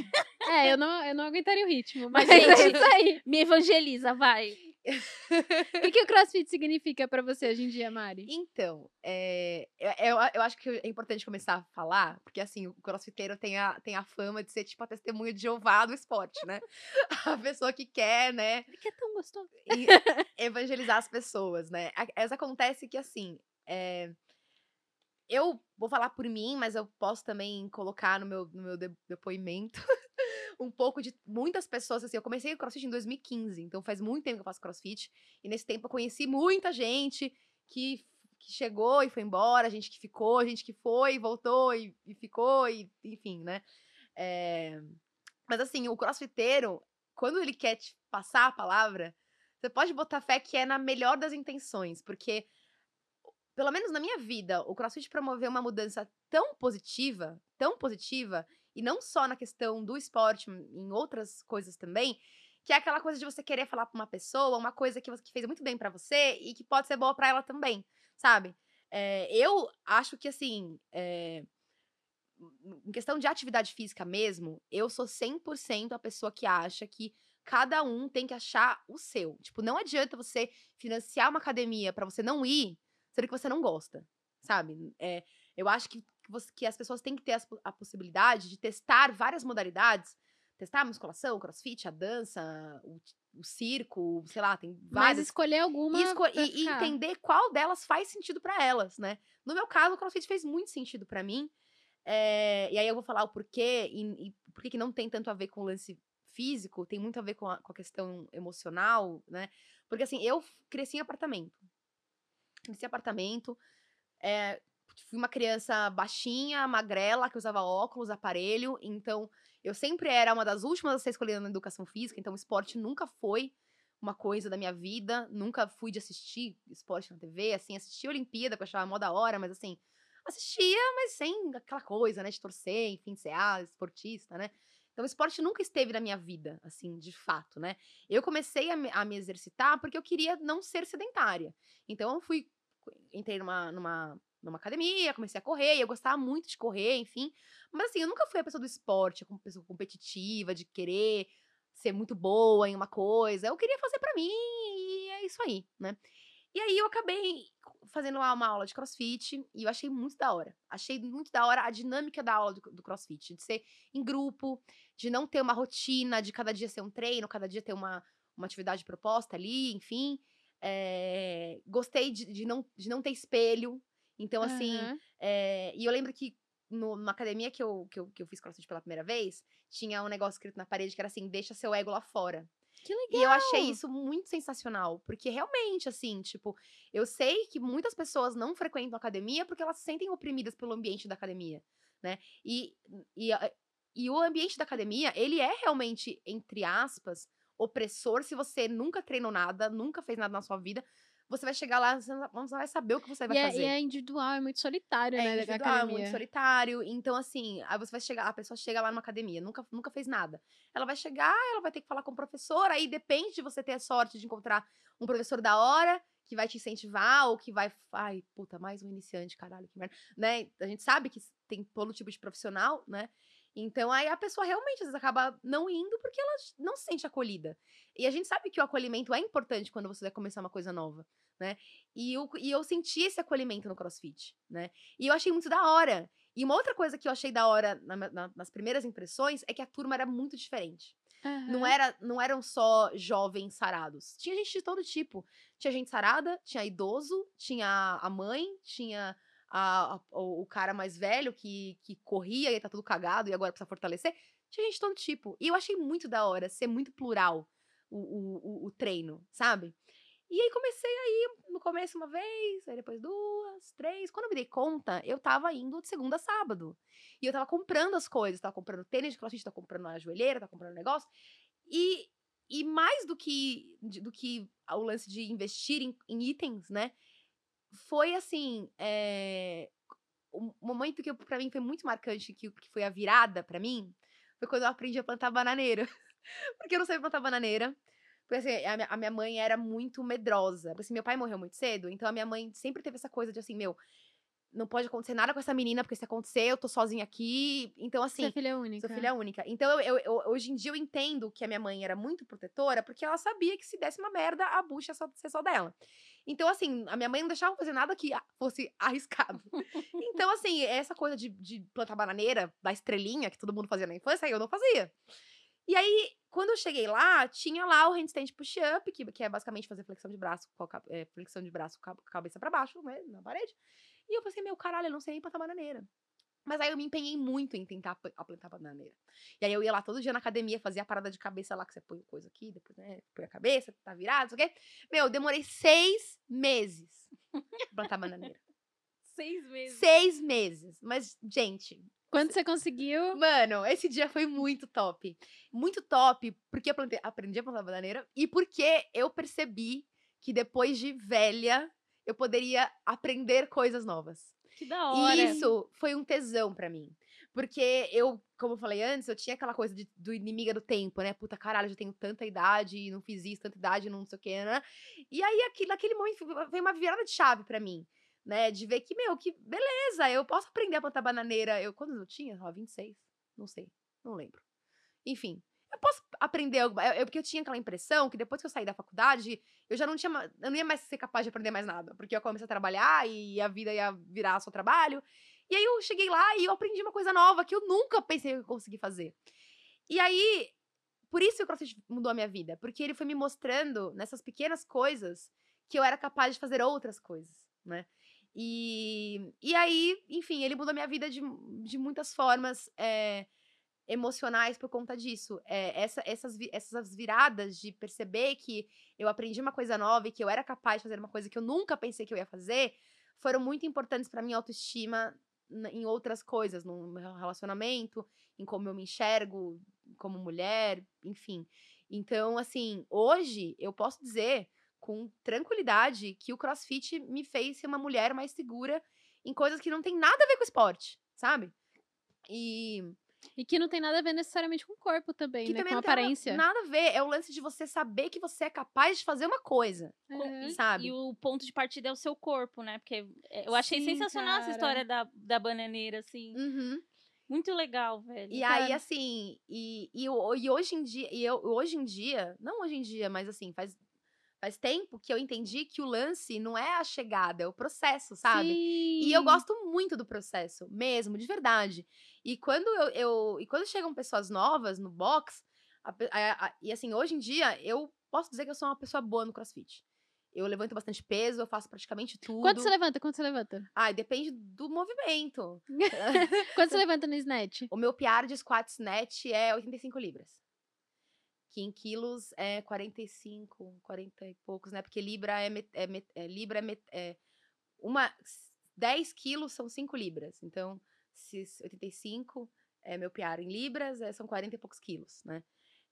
É, eu não, eu não aguentaria o ritmo. Mas, Mas, é gente, isso aí. me evangeliza, vai. O que, o crossfit significa pra você hoje em dia, Mari? Então, é, eu, eu, acho que é importante começar a falar, porque assim, o crossfiteiro tem a, tem a fama de ser tipo a testemunha de Jeová do esporte, né? (laughs) A pessoa que quer, né, Que é tão gostoso. (laughs) evangelizar as pessoas, né? Mas acontece que assim, é, eu vou falar por mim, mas eu posso também colocar no meu, no meu de- depoimento um pouco de muitas pessoas. Assim, eu comecei o crossfit em 2015, então faz muito tempo que eu faço crossfit. E nesse tempo eu conheci muita gente que, que chegou e foi embora, gente que ficou, gente que foi e voltou e, e ficou, e, enfim, né? É, Mas assim, o crossfiteiro, quando ele quer te passar a palavra, você pode botar fé que é na melhor das intenções, porque, pelo menos na minha vida, o CrossFit promoveu uma mudança tão positiva, tão positiva, e não só na questão do esporte, em outras coisas também, que é aquela coisa de você querer falar pra uma pessoa uma coisa que, você- que fez muito bem pra você e que pode ser boa pra ela também, sabe? É, eu acho que, assim, é, em questão de atividade física mesmo, eu sou 100% a pessoa que acha que cada um tem que achar o seu. Tipo, não adianta você financiar uma academia pra você não ir, sendo que você não gosta, sabe? É, eu acho que, você- que as pessoas têm que ter po- a possibilidade de testar várias modalidades. Testar a musculação, o crossfit, a dança, o, o circo, sei lá, tem Mas várias. escolher alguma. E, esco- e- e entender qual delas faz sentido pra elas, né? No meu caso, o CrossFit fez muito sentido pra mim. é, e aí eu vou falar o porquê e, e por que não tem tanto a ver com o lance físico, tem muito a ver com a, com a questão emocional, né? Porque assim, eu cresci em apartamento. nesse apartamento. É, fui uma criança baixinha, magrela, que usava óculos, aparelho. Então, eu sempre era uma das últimas a ser escolhida na educação física. Então, o esporte nunca foi uma coisa da minha vida. Nunca fui de assistir esporte na TV. Assim, assisti a Olimpíada, que eu achava mó da hora, mas assim, assistia, mas sem aquela coisa, né? De torcer, enfim, ser ah, esportista, né? Então, o esporte nunca esteve na minha vida, assim, de fato, né? Eu comecei a me, a me exercitar porque eu queria não ser sedentária. Então, eu fui, entrei numa, numa, numa academia, comecei a correr, e eu gostava muito de correr, enfim. Mas, assim, eu nunca fui a pessoa do esporte, a pessoa competitiva, de querer ser muito boa em uma coisa. Eu queria fazer para mim e é isso aí, né? E aí eu acabei fazendo uma aula de crossfit e eu achei muito da hora. Achei muito da hora a dinâmica da aula do, do, crossfit, de ser em grupo, de não ter uma rotina, de cada dia ser um treino, cada dia ter uma, uma atividade proposta ali, enfim. É, gostei de, de, não, de não ter espelho. Então, assim, uhum. é, e eu lembro que no, numa academia que eu, que, eu, que eu fiz crossfit pela primeira vez, tinha um negócio escrito na parede que era assim: deixa seu ego lá fora. Que legal. E eu achei isso muito sensacional, porque realmente, assim, tipo, eu sei que muitas pessoas não frequentam academia porque elas se sentem oprimidas pelo ambiente da academia, né? E, e, e o ambiente da academia, ele é realmente, entre aspas, opressor se você nunca treinou nada, nunca fez nada na sua vida, você vai chegar lá, você não vai saber o que você vai e fazer. É, e é individual, é muito solitário, é né? Individual, é muito solitário. Então, assim, aí você vai chegar, a pessoa chega lá numa academia, nunca, nunca fez nada. Ela vai chegar, ela vai ter que falar com o professor, aí depende de você ter a sorte de encontrar um professor da hora que vai te incentivar ou que vai. Ai, puta, mais um iniciante, caralho, que merda. Né? A gente sabe que tem todo tipo de profissional, né? Então aí a pessoa realmente às vezes acaba não indo porque ela não se sente acolhida. E a gente sabe que o acolhimento é importante quando você vai começar uma coisa nova, né? E eu, e eu senti esse acolhimento no CrossFit, né? E eu achei muito da hora. E uma outra coisa que eu achei da hora na, na, nas primeiras impressões é que a turma era muito diferente. Uhum. Não, era, não eram só jovens sarados. Tinha gente de todo tipo. Tinha gente sarada, tinha idoso, tinha a mãe, tinha a, a, o cara mais velho que, que corria e tá tudo cagado e agora precisa fortalecer. Tinha gente de todo tipo. E eu achei muito da hora ser muito plural o, o, o, o treino, sabe? E aí comecei aí no começo uma vez, aí depois duas, três. Quando eu me dei conta, eu tava indo de segunda a sábado. E eu tava comprando as coisas, tava comprando tênis de crossfit, tava comprando a joelheira, tava comprando negócio. E, e mais do que, do que o lance de investir em, em itens, né? Foi assim. É... O momento que para mim foi muito marcante, que, que foi a virada para mim, foi quando eu aprendi a plantar bananeira. (laughs) Porque eu não sabia plantar bananeira. Porque assim, a minha, a minha mãe era muito medrosa. Porque assim, meu pai morreu muito cedo, então a minha mãe sempre teve essa coisa de assim, meu, não pode acontecer nada com essa menina, porque se acontecer, eu tô sozinha aqui. Então, assim. É filha única. Sou filha única. Então, eu, eu, hoje em dia, eu entendo que a minha mãe era muito protetora, porque ela sabia que se desse uma merda, a bucha ia ser só dela. Então, assim, a minha mãe não deixava fazer nada que fosse (laughs) arriscado. então, assim, essa coisa de, de plantar bananeira, da estrelinha, que todo mundo fazia na infância, eu não fazia. E aí, quando eu cheguei lá, tinha lá o handstand push-up, que, que é basicamente fazer flexão de braço, com a, é, flexão de braço com a cabeça para baixo, né, na parede. E eu pensei, meu caralho, eu não sei nem plantar bananeira. Mas aí eu me empenhei muito em tentar plantar bananeira. E aí eu ia lá todo dia na academia, fazia a parada de cabeça lá, que você põe coisa aqui, depois, né, põe a cabeça, tá virado, não sei o quê. Meu, demorei seis meses pra plantar bananeira. (laughs) seis meses? Seis meses. Mas, gente... Quando você conseguiu? Mano, esse dia foi muito top. Muito top, porque eu plantei, aprendi a plantar bananeira e porque eu percebi que depois de velha, eu poderia aprender coisas novas. Que da hora. E isso foi um tesão para mim. Porque eu, como eu falei antes, eu tinha aquela coisa de, do inimiga do tempo, né? Puta caralho, já tenho tanta idade e não fiz isso, tanta idade, não sei o que, né? E aí, aqui, naquele momento, veio uma virada de chave para mim, né? De ver que, meu, que beleza, eu posso aprender a plantar bananeira. Eu, quando eu tinha? Ó, 26? Não sei, não lembro. Enfim, eu posso aprender algo. Eu, porque eu tinha aquela impressão que depois que eu saí da faculdade, eu já não tinha. Eu não ia mais ser capaz de aprender mais nada. Porque eu comecei a trabalhar e a vida ia virar só trabalho. E aí eu cheguei lá e eu aprendi uma coisa nova que eu nunca pensei que eu conseguir fazer. E aí, por isso o CrossFit mudou a minha vida. Porque ele foi me mostrando nessas pequenas coisas que eu era capaz de fazer outras coisas, né? E, e aí, enfim, ele mudou a minha vida de, de muitas formas. É, emocionais por conta disso. É, essa, essas, essas viradas de perceber que eu aprendi uma coisa nova e que eu era capaz de fazer uma coisa que eu nunca pensei que eu ia fazer, foram muito importantes para minha autoestima em outras coisas, no meu relacionamento, em como eu me enxergo como mulher, enfim. Então, assim, hoje eu posso dizer com tranquilidade que o CrossFit me fez ser uma mulher mais segura em coisas que não tem nada a ver com esporte, sabe? E E que não tem nada a ver necessariamente com o corpo também, que né? também Com não tem nada- aparência. Nada, a ver. É o lance de você saber que você é capaz de fazer uma coisa. E- sabe? E o ponto de partida é o seu corpo, né? Porque é, eu achei Sim, sensacional essa cara. história da, da bananeira, assim. Uhum. Muito legal, velho. E aí, assim, e, e, e hoje em dia, e eu, hoje em dia, não hoje em dia, mas assim, faz, faz tempo que eu entendi que o lance não é a chegada, é o processo, sabe? E eu Sim. gosto muito do processo, mesmo, de verdade. E quando eu, eu- e quando chegam pessoas novas no box, a a- a- e assim, hoje em dia, eu posso dizer que eu sou uma pessoa boa no CrossFit. Eu levanto bastante peso, eu faço praticamente tudo. Quanto você levanta? Quanto você levanta? Ai, depende do movimento. (laughs) Quanto você levanta no snatch? O meu PR de squat snatch é 85 libras. Que em quilos é 45, 40 e poucos, né? Porque libra é, met- é met- é- libra é, met- é uma 10 quilos são 5 libras. Então, se 85 é meu PR em libras, é, são 40 e poucos quilos, né?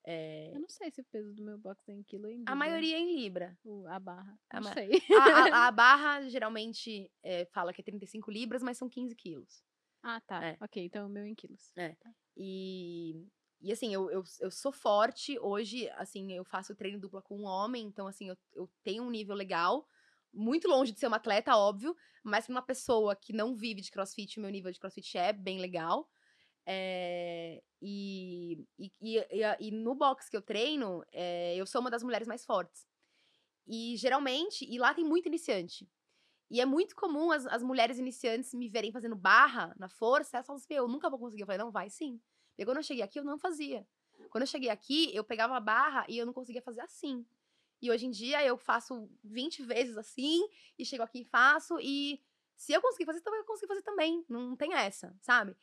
É, Eu não sei se o peso do meu box é em quilo ainda. a maioria é em libra. A barra. A não ma- sei. A, a- a (laughs) barra geralmente é, fala que é 35 libras, mas são 15 quilos. Ah, tá. É. Ok, então o meu é em quilos. E, e assim, eu, eu, eu sou forte. Hoje, assim, eu faço treino dupla com um homem, então, assim, eu, eu tenho um nível legal. Muito longe de ser uma atleta, óbvio, mas uma pessoa que não vive de crossfit, o meu nível de crossfit é bem legal. É, e, e, e, e no box que eu treino, é, eu sou uma das mulheres mais fortes. E geralmente, e lá tem muito iniciante. E é muito comum as, as mulheres iniciantes me verem fazendo barra na força, elas falam assim, "Meu, eu nunca vou conseguir. Eu falei, não, vai sim. E quando eu cheguei aqui, eu não fazia. Quando eu cheguei aqui, eu pegava a barra e eu não conseguia fazer assim. E hoje em dia eu faço 20 vezes assim, e chego aqui e faço, e se eu conseguir fazer, então eu consigo fazer também. Não tem essa, sabe?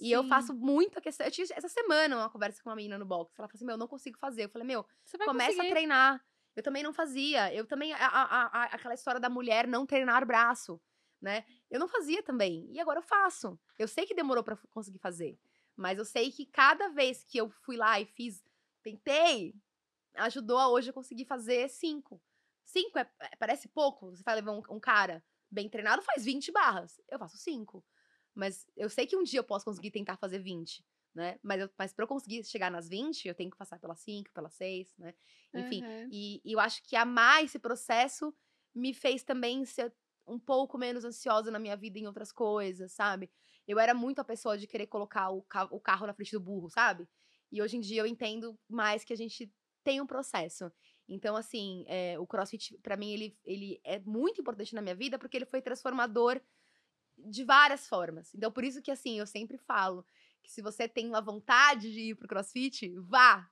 E eu Sim. faço muita questão. Eu tive essa semana uma conversa com uma menina no box. Ela falou assim: Meu, eu não consigo fazer. Eu falei: Meu, começa conseguir. a treinar. Eu também não fazia. Eu também. a- a- a- aquela história da mulher não treinar braço, né? Eu não fazia também. E agora eu faço. Eu sei que demorou pra f- conseguir fazer. Mas eu sei que cada vez que eu fui lá e fiz, tentei, ajudou a hoje eu conseguir fazer cinco. Cinco é, é- parece pouco. Você vai levar um, um cara bem treinado, faz 20 barras. Eu faço cinco. Mas eu sei que um dia eu posso conseguir tentar fazer 20, né? Mas, eu, mas pra eu conseguir chegar nas 20, eu tenho que passar pelas 5, pelas 6, né? Enfim, Aham. e, e eu acho que amar esse processo me fez também ser um pouco menos ansiosa na minha vida em outras coisas, sabe? Eu era muito a pessoa de querer colocar o, ca- o carro na frente do burro, sabe? E hoje em dia eu entendo mais que a gente tem um processo. Então, assim, é, o CrossFit, pra mim, ele, ele é muito importante na minha vida porque ele foi transformador de várias formas. Então, por isso que, assim, eu sempre falo que se você tem uma vontade de ir pro CrossFit, vá!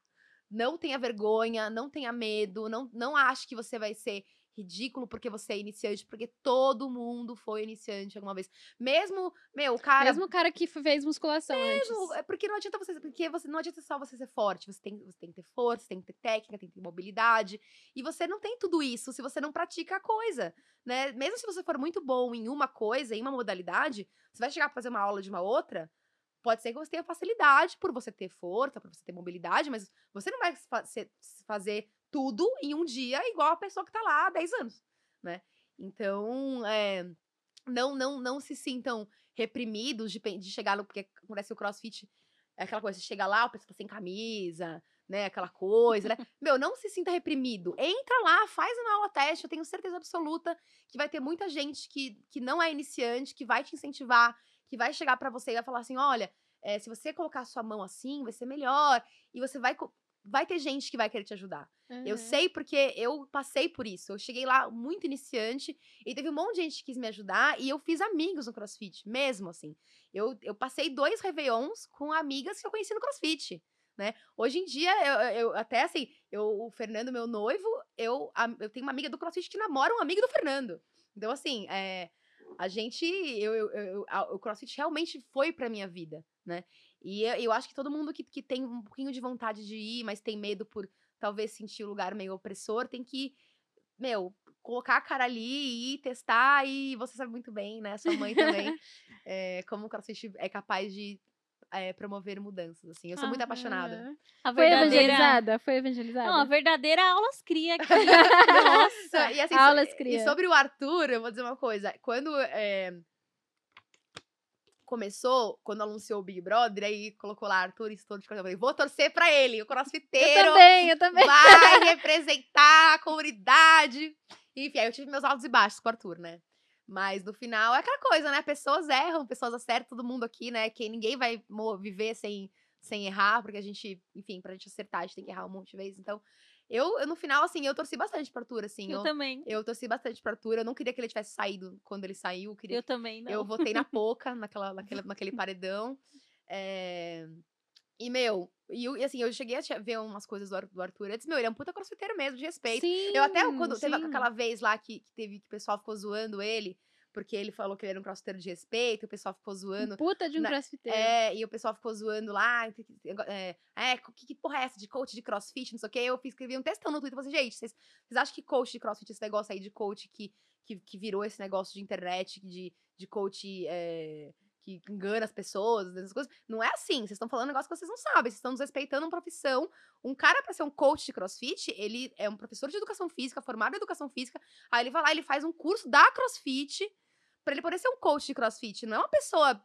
Não tenha vergonha, não tenha medo, não, não ache que você vai ser ridículo porque você é iniciante, porque todo mundo foi iniciante alguma vez. Mesmo, meu, o cara. Mesmo o cara que fez musculação Mesmo, antes. é porque não adianta você, porque você não adianta só você ser forte, você tem, você tem que ter força, você tem que ter técnica, tem que ter mobilidade, e você não tem tudo isso se você não pratica a coisa, né? Mesmo se você for muito bom em uma coisa, em uma modalidade, você vai chegar pra fazer uma aula de uma outra, pode ser que você tenha facilidade por você ter força, por você ter mobilidade, mas você não vai fazer tudo em um dia igual a pessoa que tá lá há 10 anos, né? Então, é, não, não, não se sintam reprimidos de, de chegar no. Porque acontece o crossfit, é aquela coisa, você chega lá, o pessoal tá sem camisa, né? Aquela coisa, né? (laughs) Meu, não se sinta reprimido. Entra lá, faz uma aula teste, eu tenho certeza absoluta que vai ter muita gente que, que não é iniciante, que vai te incentivar, que vai chegar pra você e vai falar assim: olha, eh, se você colocar a sua mão assim, vai ser melhor. E você vai. Vai ter gente que vai querer te ajudar. Eu Aham. sei porque eu passei por isso. Eu cheguei lá muito iniciante e teve um monte de gente que quis me ajudar e eu fiz amigos no CrossFit, mesmo assim. Eu, eu passei dois Réveillons com amigas que eu conheci no CrossFit, né? Hoje em dia, eu, eu- até assim, eu, o Fernando, meu noivo, eu, a- eu tenho uma amiga do CrossFit que namora um amigo do Fernando. Então, assim, é, a gente, eu, eu- eu- a- o CrossFit realmente foi pra minha vida, né? E eu, eu acho que todo mundo que, que tem um pouquinho de vontade de ir, mas tem medo por talvez sentir o lugar meio opressor, tem que, meu, colocar a cara ali e ir testar. E você sabe muito bem, né? Sua mãe também, é, (laughs) como o CrossFit é capaz de é, promover mudanças, assim. Eu sou muito apaixonada. A Foi evangelizada? Foi evangelizada? Não, a verdadeira aulas cria aqui. (laughs) Nossa. E, assim, (laughs) Aulas so- cria. e sobre o Arthur, eu vou dizer uma coisa. Quando é, começou, quando anunciou o Big Brother, aí colocou lá Arthur e todo de eu falei, vou torcer pra ele, o Eu crossfiteiro também, eu também. vai (laughs) representar a comunidade. Enfim, aí eu tive meus altos e baixos com o Arthur, né? Mas no final é aquela coisa, né? Pessoas erram, pessoas acertam, todo mundo aqui, né? Que ninguém vai viver sem, sem errar, porque a gente, enfim, pra gente acertar, a gente tem que errar um monte de vezes. Então, eu, eu, no final, assim, eu torci bastante pro Arthur, assim. Eu Eu, também. eu torci bastante pro Arthur. Eu não queria que ele tivesse saído quando ele saiu. Eu, queria Eu também, não. eu votei na (laughs) Poca, naquela, naquele, naquele paredão. É, E, meu, e, e assim, eu cheguei a ver umas coisas do, do Arthur. Eu disse, meu, ele é um puta crossfiteiro mesmo, de respeito. Sim, eu até, quando teve sim. aquela vez lá que, que teve que o pessoal ficou zoando ele, porque ele falou que ele era um crossfiteiro de respeito, o pessoal ficou zoando. Puta de um na- crossfiteiro. É, e o pessoal ficou zoando lá. É, é, que, que porra é essa de coach de crossfit? Não sei o quê. Eu escrevi um textão no Twitter e falei assim, gente, vocês, vocês acham que coach de crossfit, esse negócio aí de coach que, que, que virou esse negócio de internet, de, de coach é, que engana as pessoas, essas coisas? Não é assim. Vocês estão falando um negócio que vocês não sabem. Vocês estão desrespeitando uma profissão. Um cara, pra ser um coach de crossfit, ele é um professor de educação física, formado em educação física. Aí ele vai lá, ele faz um curso da crossfit pra ele poder ser um coach de crossfit. Não é uma pessoa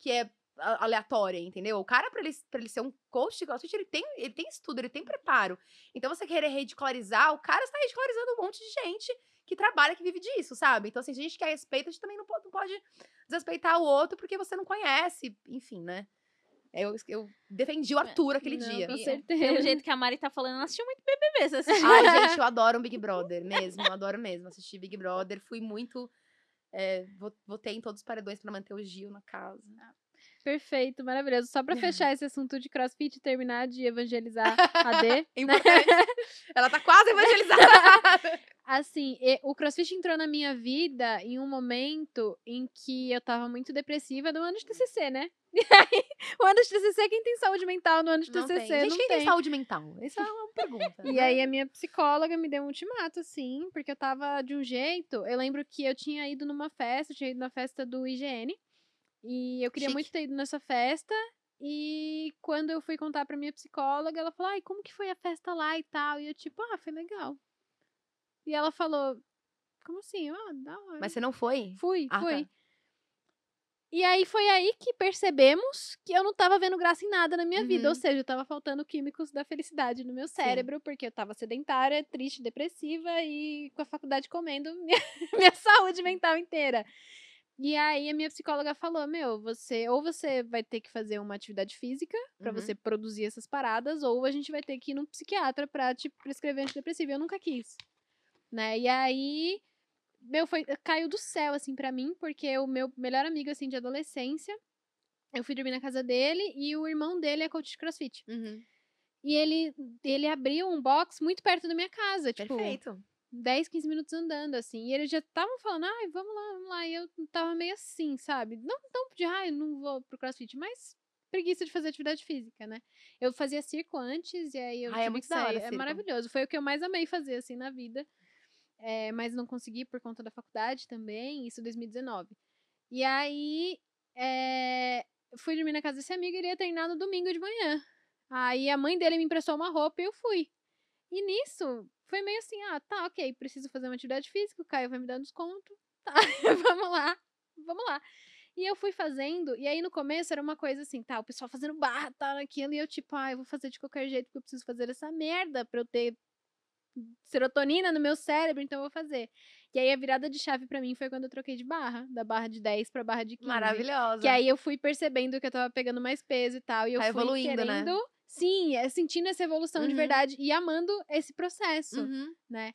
que é a- aleatória, entendeu? O cara, pra ele, pra ele ser um coach de crossfit, ele tem, ele tem estudo, ele tem preparo. Então, você querer ridicularizar, o cara está ridicularizando um monte de gente que trabalha, que vive disso, sabe? Então, assim, se a gente quer respeito, a gente também não pode, não pode desrespeitar o outro porque você não conhece, enfim, né? Eu, eu defendi o Arthur aquele Não, dia. com certeza. Pelo jeito que a Mari tá falando, ela assistiu muito BBB. Você assistiu? Ai, gente, eu adoro um Big Brother, mesmo. Eu adoro mesmo assistir Big Brother. Fui muito. É, vo- votei em todos os paredões pra manter o Gil na casa. Perfeito, maravilhoso. Só pra fechar esse assunto de crossfit e terminar de evangelizar (laughs) a D. Importante. Ela tá quase (laughs) evangelizada. Assim, o crossfit entrou na minha vida em um momento em que eu tava muito depressiva do ano de TCC, né? (laughs) E aí, o ano de TCC, quem tem saúde mental no ano de Não TCC? tem. Gente, não quem tem tem. saúde mental? Essa é uma pergunta. E aí a minha psicóloga me deu um ultimato, assim, porque eu tava de um jeito. Eu lembro que eu tinha ido numa festa, eu tinha ido na festa do IGN. E eu queria Chique. muito ter ido nessa festa. E quando eu fui contar pra minha psicóloga, ela falou: Ai, como que foi a festa lá e tal? E eu, tipo, ah, foi legal. E ela falou: Como assim? Eu, Ah, da hora. Mas você não foi? Fui, Ah, fui. tá. E aí foi aí que percebemos que eu não tava vendo graça em nada na minha vida. Ou Uhum. seja, tava faltando químicos da felicidade no meu cérebro, porque eu tava sedentária, triste, depressiva e com a faculdade comendo (laughs) minha, minha saúde mental inteira. E aí a minha psicóloga falou: Meu, você ou você vai ter que fazer uma atividade física pra Uhum. você produzir essas paradas, ou a gente vai ter que ir num psiquiatra pra te prescrever antidepressivo. Eu nunca quis. Né? E aí meu, foi, caiu do céu, assim, pra mim, porque o meu melhor amigo, assim, de adolescência, eu fui dormir na casa dele e o irmão dele é coach de crossfit. Uhum. E ele, ele abriu um box muito perto da minha casa, tipo, Perfeito. 10, 15 minutos andando, assim. E eles já estavam falando, ai, vamos lá, vamos lá. E eu tava meio assim, sabe? Não tão de, ai, não vou pro crossfit, mas preguiça de fazer atividade física, né? Eu fazia circo antes, e aí eu Ai, é muito que da hora sair. É circo. maravilhoso. Foi o que eu mais amei fazer, assim, na vida. É, mas não consegui por conta da faculdade também, isso em 2019. E aí, é, fui dormir na casa desse amigo e ele ia treinar no domingo de manhã. Aí a mãe dele me emprestou uma roupa e eu fui. E nisso, foi meio assim, ah, tá, ok, preciso fazer uma atividade física, o Caio vai me dar um desconto. (laughs) Tá, vamos lá, vamos lá. E eu fui fazendo, e aí no começo era uma coisa assim, tá, o pessoal fazendo barra, tá, aquilo, e eu tipo, ah, eu vou fazer de qualquer jeito, porque eu preciso fazer essa merda pra eu ter serotonina no meu cérebro, então eu vou fazer. E aí a virada de chave pra mim foi quando eu troquei de barra, da barra de 10 pra barra de 15. Maravilhosa. Que aí eu fui percebendo que eu tava pegando mais peso e tal. E eu Tá fui evoluindo, né? Sim, é, sentindo essa evolução de Uhum. verdade e amando esse processo, Uhum. né?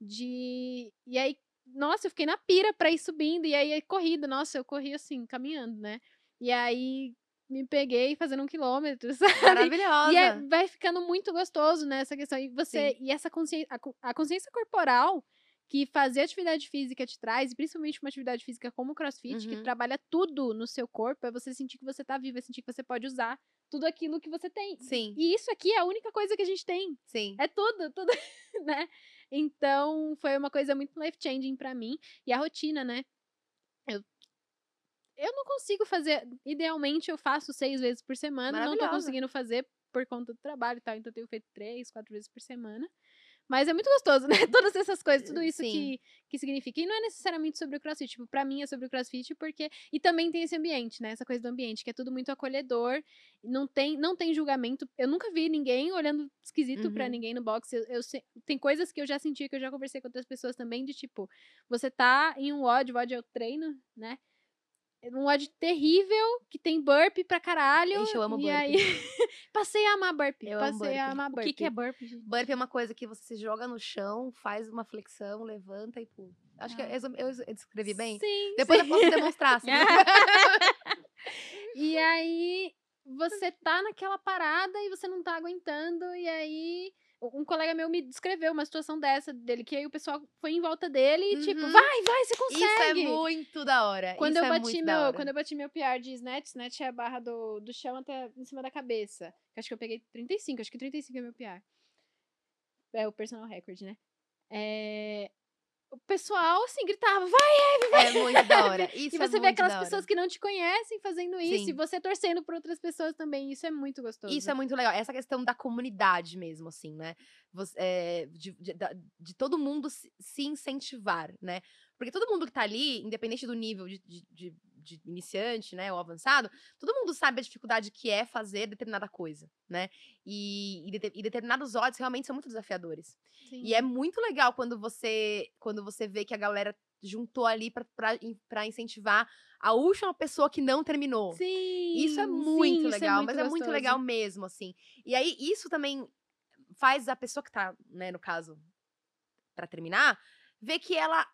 De. E aí, nossa, eu fiquei na pira pra ir subindo. E aí, corrida, nossa, eu corri assim, caminhando, né? E aí me peguei fazendo um quilômetro, (laughs) sabe? Maravilhosa. E é- vai ficando muito gostoso, né, essa questão. E você, e essa consciência, a, a consciência corporal que fazer atividade física te traz, principalmente uma atividade física como o crossfit, que Uhum. trabalha tudo no seu corpo, é você sentir que você tá vivo, é sentir que você pode usar tudo aquilo que você tem. Sim, E isso aqui é a única coisa que a gente tem. sim. É tudo, tudo, (laughs) né? Então, foi uma coisa muito life-changing pra mim. E a rotina, né? Eu, eu não consigo fazer. Idealmente, eu faço seis vezes por semana. Não tô conseguindo fazer por conta do trabalho e tal. Então, eu tenho feito três, quatro vezes por semana. Mas é muito gostoso, né? (laughs) Todas essas coisas, tudo isso Sim. que, que significa. E não é necessariamente sobre o crossfit. Tipo, pra mim é sobre o crossfit porque. E também tem esse ambiente, né? Essa coisa do ambiente, que é tudo muito acolhedor. Não tem, não tem julgamento. Eu nunca vi ninguém olhando esquisito pra Uhum. ninguém no box. Eu, eu tem coisas que eu já senti, que eu já conversei com outras pessoas também, de tipo, você tá em um WOD, WOD é o treino, né? Um WOD terrível, que tem burp pra caralho. Ixi, eu amo e burp. aí, (laughs) passei a amar burp. Eu passei a burp. amar O burp. que, que é burp, gente? Burp é uma coisa que você se joga no chão, faz uma flexão, levanta e pula. Acho que Ah. eu, eu, eu descrevi bem. Sim, Depois eu posso demonstrar. se (laughs) E aí você tá naquela parada e você não tá aguentando, e aí um colega meu me descreveu uma situação dessa dele, que aí o pessoal foi em volta dele e tipo, Uhum. vai, vai, você consegue! Isso é muito da hora. Quando Isso eu é bati meu, quando eu bati meu PR de snatch, snatch é a barra do, do chão até em cima da cabeça. Que Acho que eu peguei 35, acho que 35 é meu PR. É o personal record, né? É, O pessoal, assim, gritava, vai! É muito da hora. (laughs) Isso e é você vê muito aquelas pessoas que não te conhecem fazendo isso, Sim. e você torcendo por outras pessoas também. Isso é muito gostoso. Isso é muito legal. Essa questão da comunidade mesmo, assim, né? Você- é, de, de- da- de todo mundo se, se incentivar, né? Porque todo mundo que tá ali, independente do nível de, de- de- de iniciante, né, ou avançado, todo mundo sabe a dificuldade que é fazer determinada coisa, né? E, e, dete- e determinados odds realmente são muito desafiadores. Sim. E é muito legal quando você quando você vê que a galera juntou ali pra incentivar a última pessoa que não terminou. Sim, Isso é sim, muito isso legal, mas é muito gostoso. legal mesmo, assim. E aí, isso também faz a pessoa que tá, né, no caso, pra terminar, ver que ela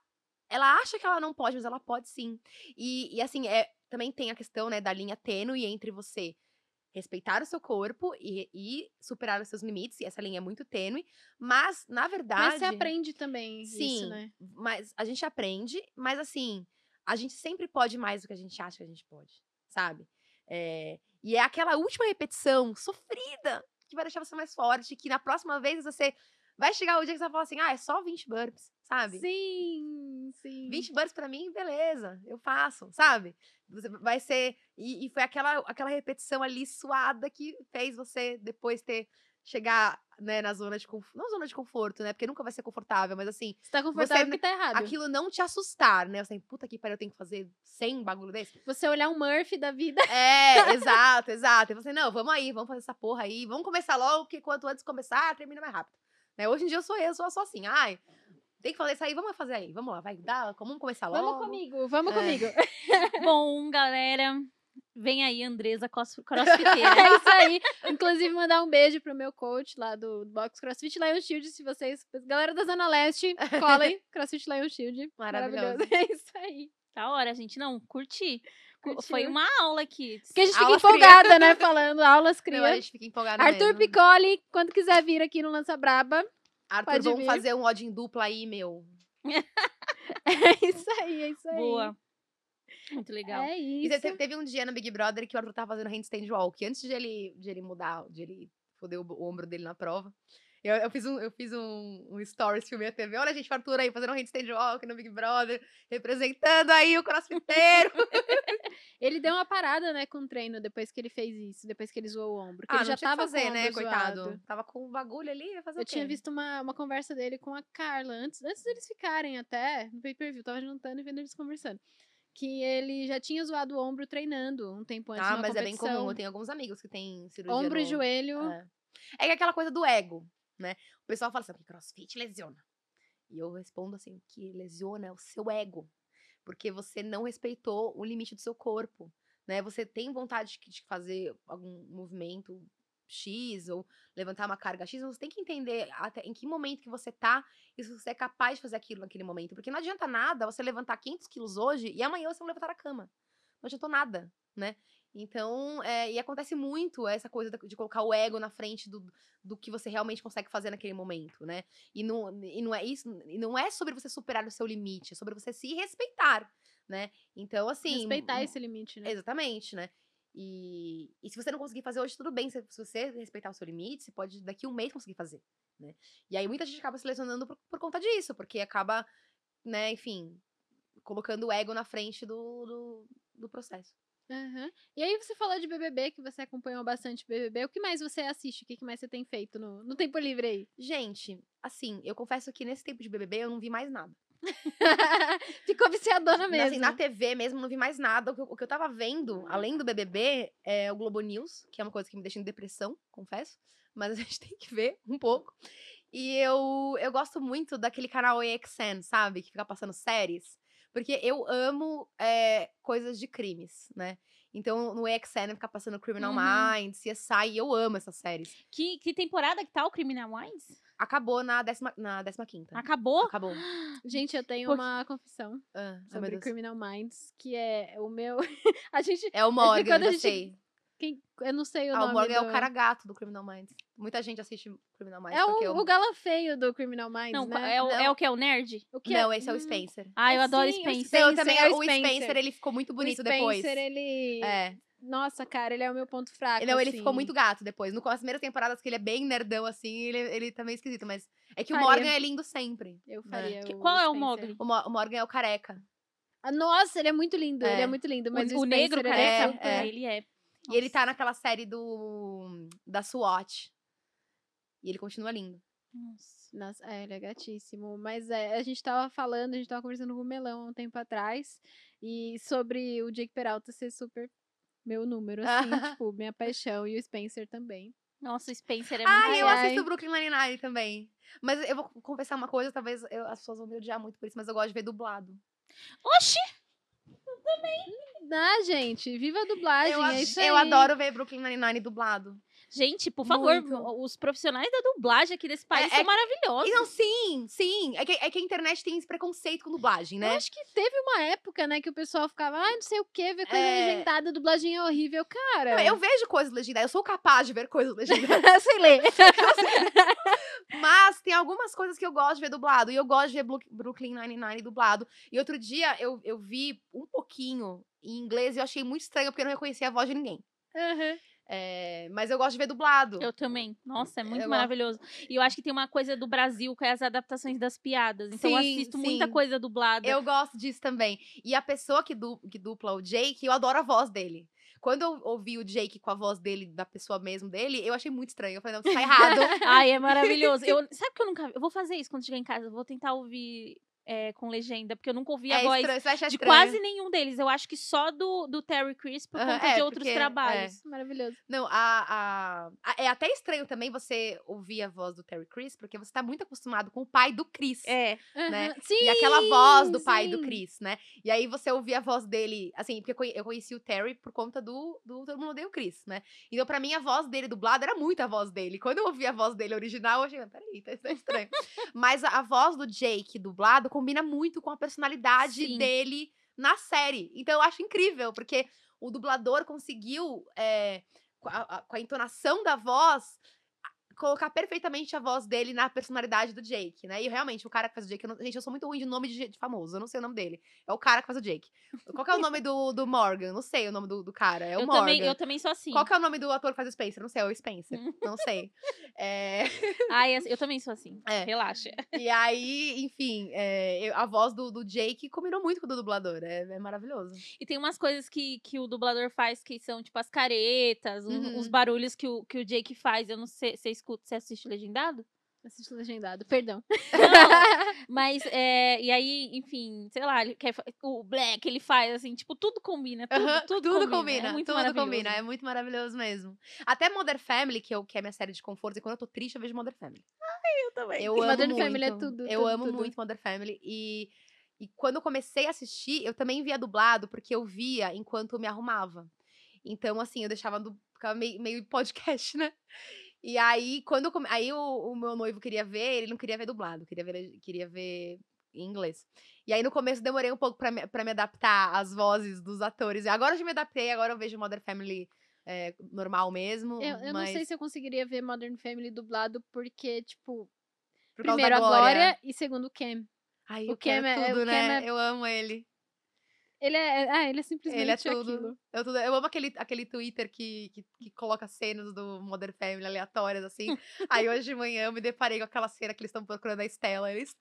ela acha que ela não pode, mas ela pode sim. E, e assim, é, também tem a questão, né, da linha tênue entre você respeitar o seu corpo e, e superar os seus limites, e essa linha é muito tênue, mas, na verdade... Mas você aprende também Sim, isso, né? mas a gente aprende, mas assim, a gente sempre pode mais do que a gente acha que a gente pode, sabe? É, e é aquela última repetição sofrida que vai deixar você mais forte, que na próxima vez você vai chegar o dia que você vai falar assim, ah, é só 20 burps, sabe? Sim, sim. 20 burps pra mim, beleza, eu faço, sabe? Você vai ser. E, e foi aquela, aquela repetição ali suada que fez você depois ter. Chegar, né, na zona de conforto. Não zona de conforto, né? Porque nunca vai ser confortável, mas assim, Você tá confortável Você- porque tá errado. aquilo não te assustar, né? Você tem, puta que pariu, eu tenho que fazer 100 bagulho desse. Você olhar um Murphy da vida. É, exato, exato. E você, não, vamos aí, vamos fazer essa porra aí, vamos começar logo, que quanto antes começar, termina mais rápido. Né? Hoje em dia eu sou eu, sou só assim, ai, tem que fazer isso aí, vamos fazer aí, vamos lá, vai, dá, vamos começar logo. Vamos comigo, vamos É. comigo. (laughs) Bom, galera, vem aí, Andresa cros- (laughs) crossfiteira. É isso aí. Inclusive, mandar um beijo pro meu coach lá do Box CrossFit Lion Shield. Se vocês. Galera da Zona Leste, colhem (laughs) CrossFit Lion Shield. Maravilhoso. É isso aí. da hora, gente. Não, curti. Co- Foi Curtiu? uma aula aqui. Porque a gente fica Aulas empolgada, né? (laughs) Falando aulas Não, a cria. gente fica empolgado Arthur mesmo. Picoli, quando quiser vir aqui no Lança Braba. Arthur, pode vamos vir. fazer um ódio em dupla aí, meu. (laughs) É isso aí, é isso aí. Boa. Muito legal. É E isso. te- teve um dia no Big Brother que o Arthur tava fazendo handstand walk. Antes de ele, de ele mudar, de ele foder o, o ombro dele na prova. Eu, eu fiz, um, eu fiz um, um stories, filmei a TV. Olha a gente, o Arthur aí, fazendo um handstand walk no Big Brother. Representando aí o crossfiteiro. (laughs) Ele deu uma parada, né, com o treino depois que ele fez isso, depois que ele zoou o ombro. Ah, ele já tava fazer, né, coitado. zoado. Tava com o bagulho ali, ia fazer Eu tinha visto uma, uma conversa dele com a Carla antes, antes deles ficarem até no pay-per-view. Tava jantando e vendo eles conversando. Que ele já tinha zoado o ombro treinando um tempo antes. Ah, mas é bem comum. competição. Eu tenho alguns amigos que têm cirurgia Ombro e no- joelho. É. É é aquela coisa do ego, né? O pessoal fala assim, que crossfit lesiona. E eu respondo assim, que lesiona é o seu ego. Porque você não respeitou o limite do seu corpo, né? Você tem vontade de fazer algum movimento X ou levantar uma carga X, mas você tem que entender até em que momento que você tá e se você é capaz de fazer aquilo naquele momento. Porque não adianta nada você levantar 500 quilos hoje e amanhã você não levantar a cama. Não adiantou nada, né? Então, é, e acontece muito essa coisa de colocar o ego na frente do, do que você realmente consegue fazer naquele momento, né? E não, e não é isso, e não é sobre você superar o seu limite, é sobre você se respeitar, né? Então, assim. Respeitar m- esse limite, né? Exatamente, né? E, e se você não conseguir fazer hoje, tudo bem. Se, se você respeitar o seu limite, você pode daqui a um mês conseguir fazer, né? E aí muita gente acaba se lesionando por, por conta disso, porque acaba, né, enfim, colocando o ego na frente do, do, do processo. Aham. E aí você falou de BBB, que você acompanhou bastante BBB. O que mais você assiste? O que mais você tem feito no, no tempo livre aí? Gente, assim, eu confesso que nesse tempo de BBB eu não vi mais nada. (laughs) Ficou viciadona Na- mesmo. Assim, na TV mesmo, não vi mais nada. O que, eu- o que eu tava vendo, além do BBB, é o Globo News, que é uma coisa que me deixa em depressão, confesso. Mas a gente (laughs) tem que ver um pouco. E eu, eu gosto muito daquele canal AXN, sabe? Que fica passando séries. Porque eu amo é, coisas de crimes, né? Então, no AXN fica passando Criminal Uhum. Minds, CSI, e eu amo essas séries. Que, que temporada que tá o Criminal Minds? Acabou na décima, na décima quinta. Acabou? Acabou. (gasps) Gente, eu tenho Porque- uma confissão Ah, sobre. Criminal Minds, que é o meu. (laughs) a gente. É o Morgan, quando a já gente sei. Quem, eu não sei o Ah, nome. o Morgan é do- o cara gato do Criminal Minds. Muita gente assiste Criminal Minds. É porque o, eu... o gala feio do Criminal Minds, Não, né? é o, é Não. o que? É o nerd? O que Não, é? esse é o Hum, Spencer. Ah, eu adoro Sim, o Spencer. Spencer, também, é o o Spencer. Spencer. ele ficou muito bonito o Spencer, depois. ele. É. Nossa, cara, ele é o meu ponto fraco. Ele ficou assim. muito gato depois. No, as primeiras temporadas que ele é bem nerdão, assim, ele, ele tá meio esquisito. Mas é que o Faria. Morgan é lindo sempre. Eu né? faria. O qual é o Spencer. Mogli? O, Mo- o Morgan é o careca. Ah, nossa, ele é muito lindo. Ele É. é muito lindo. Mas o, o Spencer, negro ele careca? super- é. Ele é. E ele tá naquela série do da SWAT. E ele continua lindo. Nossa. Nossa, é, ele é gatíssimo. Mas é, a gente tava falando, a gente tava conversando com o Melão há um tempo atrás. E sobre o Jake Peralta ser super meu número, assim, (laughs) tipo, minha paixão. E o Spencer também. Nossa, o Spencer é muito Ah, eu assisto Brooklyn Nine-Nine também. Mas eu vou confessar uma coisa, talvez eu- as pessoas vão me odiar muito por isso, mas eu gosto de ver dublado. Oxi! Ah, gente, viva a dublagem, Eu, é isso aí. eu adoro ver Brooklyn Nine-Nine dublado. Gente, por favor, Muito. os profissionais da dublagem aqui desse país é são que- maravilhosos. Não, sim, sim. É que, é que a internet tem esse preconceito com dublagem, Eu né? acho que teve uma época, né, que o pessoal ficava, ai, não sei o que, ver coisa É. legendada, dublagem é horrível. Cara, Não, Eu vejo coisas legendadas, eu sou capaz de ver coisas legendadas. (laughs) sei ler. (laughs) mas tem algumas coisas que eu gosto de ver dublado. E eu gosto de ver Brooklyn Nine-Nine dublado. E outro dia eu, eu vi um pouquinho em inglês e eu achei muito estranho porque eu não reconhecia a voz de ninguém. Aham. É, mas eu gosto de ver dublado. Eu também. Nossa, é muito Eu gosto. maravilhoso. E eu acho que tem uma coisa do Brasil, que é as adaptações das piadas. Então eu Sim, assisto muita sim. coisa dublada. Eu gosto disso também. E a pessoa que, du- que dupla o Jake, eu adoro a voz dele. Quando eu ouvi o Jake com a voz dele, da pessoa mesmo dele, eu achei muito estranho. Eu falei, não, isso tá (laughs) errado. Ai, é maravilhoso. Eu, sabe que eu nunca. Eu vou fazer isso quando chegar em casa. Eu vou tentar ouvir é, com legenda, porque eu nunca ouvi a é voz estranho, de estranho. quase nenhum deles. Eu acho que só do, do Terry Crews por conta é, de outros porque- é. trabalhos. Maravilhoso. Não, a, a, a- É até estranho também você ouvir a voz do Terry Crews, porque você tá muito acostumado com o pai do Chris. É. Né? Sim, E aquela voz do pai do. Chris, né? E aí você ouvir a voz dele, assim, porque eu conhe- eu conheci o Terry por conta do, do Todo Mundo Odeia o Chris, né? Então, pra mim, a voz dele dublada era muito a voz dele. Quando eu ouvi a voz dele original, eu achei, "Ah, peraí, tá, tá estranho. (laughs) Mas a, a voz do Jake dublado combina muito com a personalidade Sim. dele na série. Então, eu acho incrível, porque o dublador conseguiu, é, com, a, a- com a entonação da voz, colocar perfeitamente a voz dele na personalidade do Jake, né? E realmente, o cara que faz o Jake. eu não- gente, eu sou muito ruim de nome de, de famoso, eu não sei o nome dele. É o cara que faz o Jake. Qual é o nome do, do Morgan? Não sei o nome do, do cara. É o eu, Morgan. também, eu também sou assim. Qual é o nome do ator que faz o Spencer? Não sei, é o Spencer. (laughs) não sei. É, (laughs) Ai, eu também sou assim. É. Relaxa. e aí, enfim, é, a voz do, do Jake combinou muito com o do dublador. É, é maravilhoso. E tem umas coisas que, que o dublador faz que são, tipo, as caretas, um- Uhum. os barulhos que o, que o Jake faz. Eu não sei, você escuta, você assiste legendado? Assiste legendado, perdão. Não, mas, é, (laughs) e aí, enfim, sei lá, ele quer, o Black ele faz, assim, tipo, tudo combina, tudo, Aham, tudo, combina, é muito tudo combina, é muito maravilhoso mesmo. Até Modern Family, que, eu, que é minha série de conforto, e quando eu tô triste, eu vejo Modern Family. Eu também. Eu amo Modern muito. Family é tudo, Eu tudo, amo tudo. muito Modern Family. E, e quando eu comecei a assistir, eu também via dublado, porque eu via enquanto eu me arrumava. Então, assim, eu deixava do. Ficava meio, meio podcast, né? E aí, quando come- aí o, o meu noivo queria ver, ele não queria ver dublado, queria ver, queria ver em inglês. E aí, no começo, demorei um pouco pra me, pra me adaptar às vozes dos atores. Agora eu já me adaptei, agora eu vejo Modern Family é, normal mesmo. Eu, eu mas não sei se eu conseguiria ver Modern Family dublado, porque, tipo, por primeiro a Glória. E segundo o Cam. Ai, o Cam é- tudo, o Cam né? é- Eu amo ele. Ele é, ah, ele é simplesmente Ele é tudo. aquilo. Eu, tudo- eu amo aquele, aquele Twitter que, que, que coloca cenas do Modern Family aleatórias, assim. Aí hoje de manhã eu me deparei com aquela cena que eles estão procurando a Estela. Ele, (laughs)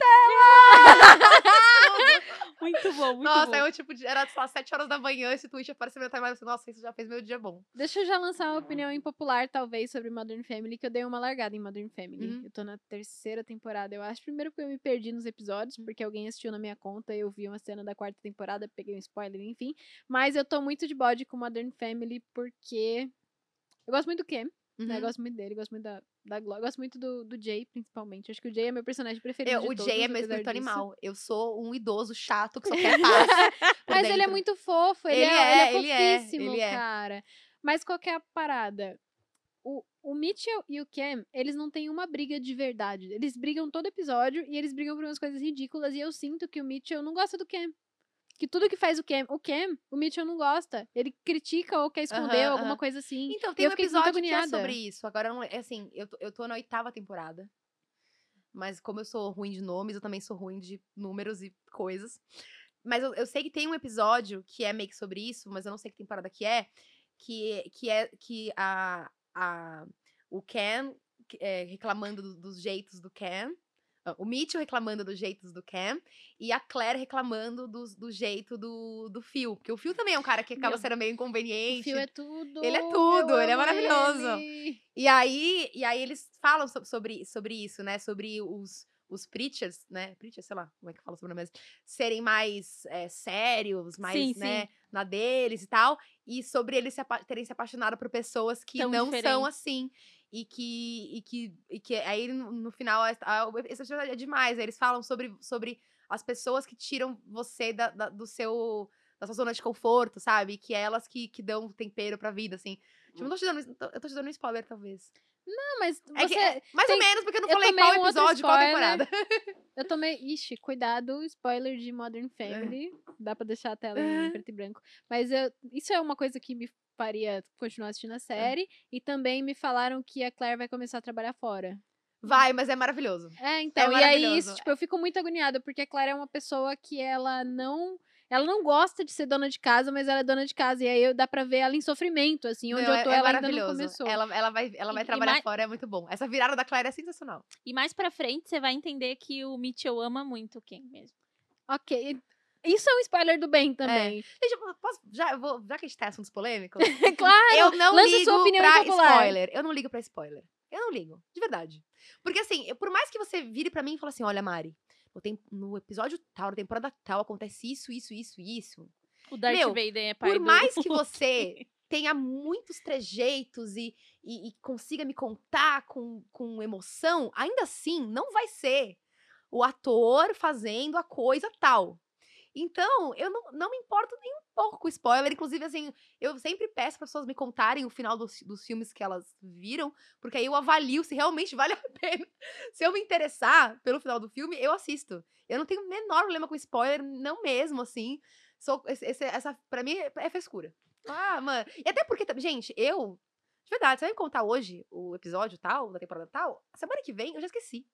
Muito bom, muito Nossa, bom. eu, tipo, de- era, sei lá, 7 horas da manhã, esse tweet apareceu meu timeline, eu falei, nossa, isso já fez meu dia bom. Deixa eu já lançar uma opinião impopular, talvez, sobre Modern Family, que eu dei uma largada em Modern Family. Uhum. Eu tô na terceira temporada, eu acho. Primeiro porque eu me perdi nos episódios, porque alguém assistiu na minha conta, eu vi uma cena da quarta temporada, peguei um spoiler, enfim. Mas eu tô muito de bode com Modern Family, porque eu gosto muito do Cam, né? Eu Uhum. gosto muito dele, gosto muito da, da Glória, eu gosto muito do, do Jay, principalmente. Acho que o Jay é meu personagem preferido Eu- de o todos, Jay é meu espírito animal. Eu sou um idoso chato que só quer (laughs) paz. Mas ele é muito fofo, ele, Ele é, é, ele ele é é, fofíssimo, ele é. cara. Mas qual que é a parada? O, o Mitchell e o Cam, eles não têm uma briga de verdade. Eles brigam todo episódio e eles brigam por umas coisas ridículas. E eu sinto que o Mitchell não gosta do Cam. Que tudo que faz o Cam, o Cam, o Mitchell não gosta. Ele critica ou quer esconder Aham, alguma aham. coisa assim. Então, tem eu um episódio que é sobre isso. Agora, não é assim, eu tô, eu tô na oitava temporada. Mas como eu sou ruim de nomes, eu também sou ruim de números e coisas. Mas eu, eu sei que tem um episódio que é meio que sobre isso, mas eu não sei que temporada que é. Que, que é que a, a, o Ken é, reclamando do- dos jeitos do Ken. Ah, O Mitchell reclamando dos jeitos do Cam e a Claire reclamando dos- do, jeito do, do Phil. Porque o Phil também é um cara que acaba Meu, sendo meio O inconveniente. Phil é tudo. Ele é tudo, ele é maravilhoso. ele. E aí, e aí eles falam so- sobre, sobre isso, né? Sobre os, os preachers, né? Preachers, sei lá, como é que fala sobre o nome mesmo? Serem mais é, sérios, mais, Sim, né, sim. na deles e tal. E sobre eles se terem se apaixonado por pessoas que Tão não são diferentes. assim. E que, e que, e que aí no, final, a- a- é demais. Eles falam sobre, sobre as pessoas que tiram você da, da- do seu da sua zona de conforto, sabe? Que é elas que, que dão tempero pra vida, assim. Tipo, não tô te dando, eu tô te dando um spoiler, talvez. Não, mas É você. que é- mais tem- ou menos, porque eu não eu falei qual um episódio, qual temporada. Eu tomei. Ixi, cuidado, spoiler de Modern (laughs) Family. Dá pra deixar a tela em É. preto e branco. Mas eu, isso é uma coisa que me faria continuar assistindo a série. E também me falaram que a Claire vai começar a trabalhar fora. Vai, mas é maravilhoso. É, então. e aí, maravilhoso. isso, tipo, eu fico muito agoniada, porque a Claire é uma pessoa que ela não. Ela não gosta de ser dona de casa, mas ela é dona de casa. E aí eu- dá pra ver ela em sofrimento, assim. Onde Não, eu tô, é, é ela ainda não maravilhoso. começou. Ela, ela vai, ela vai E- e trabalhar mais- fora, é muito bom. Essa virada da Claire é sensacional. E mais pra frente, você vai entender que o Mitchell ama muito o Ken mesmo. Ok. Isso é um spoiler do bem também. Gente, eu posso, já, eu vou, já que a gente tá em assuntos polêmicos, (laughs) claro! eu não lança ligo sua opinião pra impopular. spoiler. Eu não ligo pra spoiler. Eu não ligo, de verdade. Porque assim, eu- por mais que você vire pra mim e fale assim, olha, Mari, no, tem- no episódio tal, na temporada tal, acontece isso, isso, isso, isso. O Darth Meu, Vader é pai Por do... mais (laughs) que você tenha muitos trejeitos e, e- e consiga me contar com, com emoção, ainda assim, não vai ser o ator fazendo a coisa tal. Então, eu não, não me importo nem um pouco com spoiler. Inclusive, assim, eu sempre peço para pessoas me contarem o final dos, dos filmes que elas viram, porque aí eu avalio se realmente (laughs) vale a pena. Se eu me interessar pelo final do filme, eu assisto. Eu não tenho o menor problema com spoiler, não mesmo, assim. Sou, esse, essa, pra mim, é, é frescura. Ah, mano. E até porque, gente, eu. De verdade, você vai me contar hoje o episódio tal, da temporada tal? Semana que vem eu já esqueci.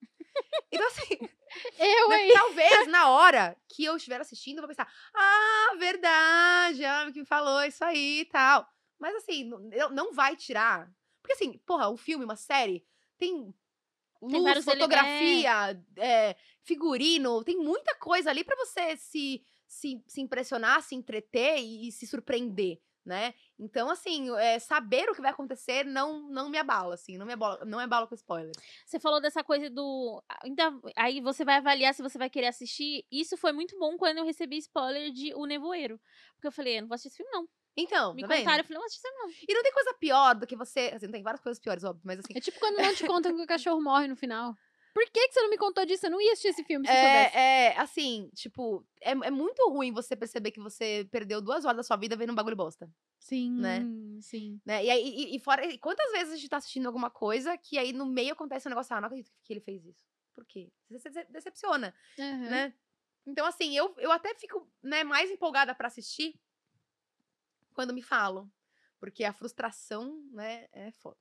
Então, assim, (laughs) Eu, né, hein? talvez na hora que eu estiver assistindo, eu vou pensar: ah, verdade, ah, que me falou isso aí e tal. Mas, assim, não, vai tirar. Porque, assim, porra, um filme, uma série, tem. Luz, ele- fotografia, é, figurino, tem muita coisa ali pra você se, se, se impressionar, se entreter e, e se surpreender, né? Então, assim, é, saber o que vai acontecer não, não me abala, assim, não me abala, não me abala com spoiler. Você falou dessa coisa do. Ainda, aí você vai avaliar se você vai querer assistir. Isso foi muito bom quando eu recebi spoiler de O Nevoeiro. Porque eu falei, eu não vou assistir esse filme, não. Então, Me tá vendo? contaram, eu falei, não vou assistir esse filme, não. E não tem coisa pior do que você. Assim, tem várias coisas piores, óbvio, mas assim. É tipo quando não te contam que o cachorro morre no final. Por que, que você não me contou disso? Eu não ia assistir esse filme se eu soubesse. É, é, assim, tipo, é, é muito ruim você perceber que você perdeu duas horas da sua vida vendo um bagulho bosta, Sim, né? sim. né? E, aí, e, e fora, e quantas vezes a gente tá assistindo alguma coisa que aí no meio acontece um negócio, ah, não acredito que ele fez isso. Por quê? Você se dece- decepciona, Aham. né? Então, assim, eu, eu até fico né, mais empolgada pra assistir quando me falam. Porque a frustração, né, é foda.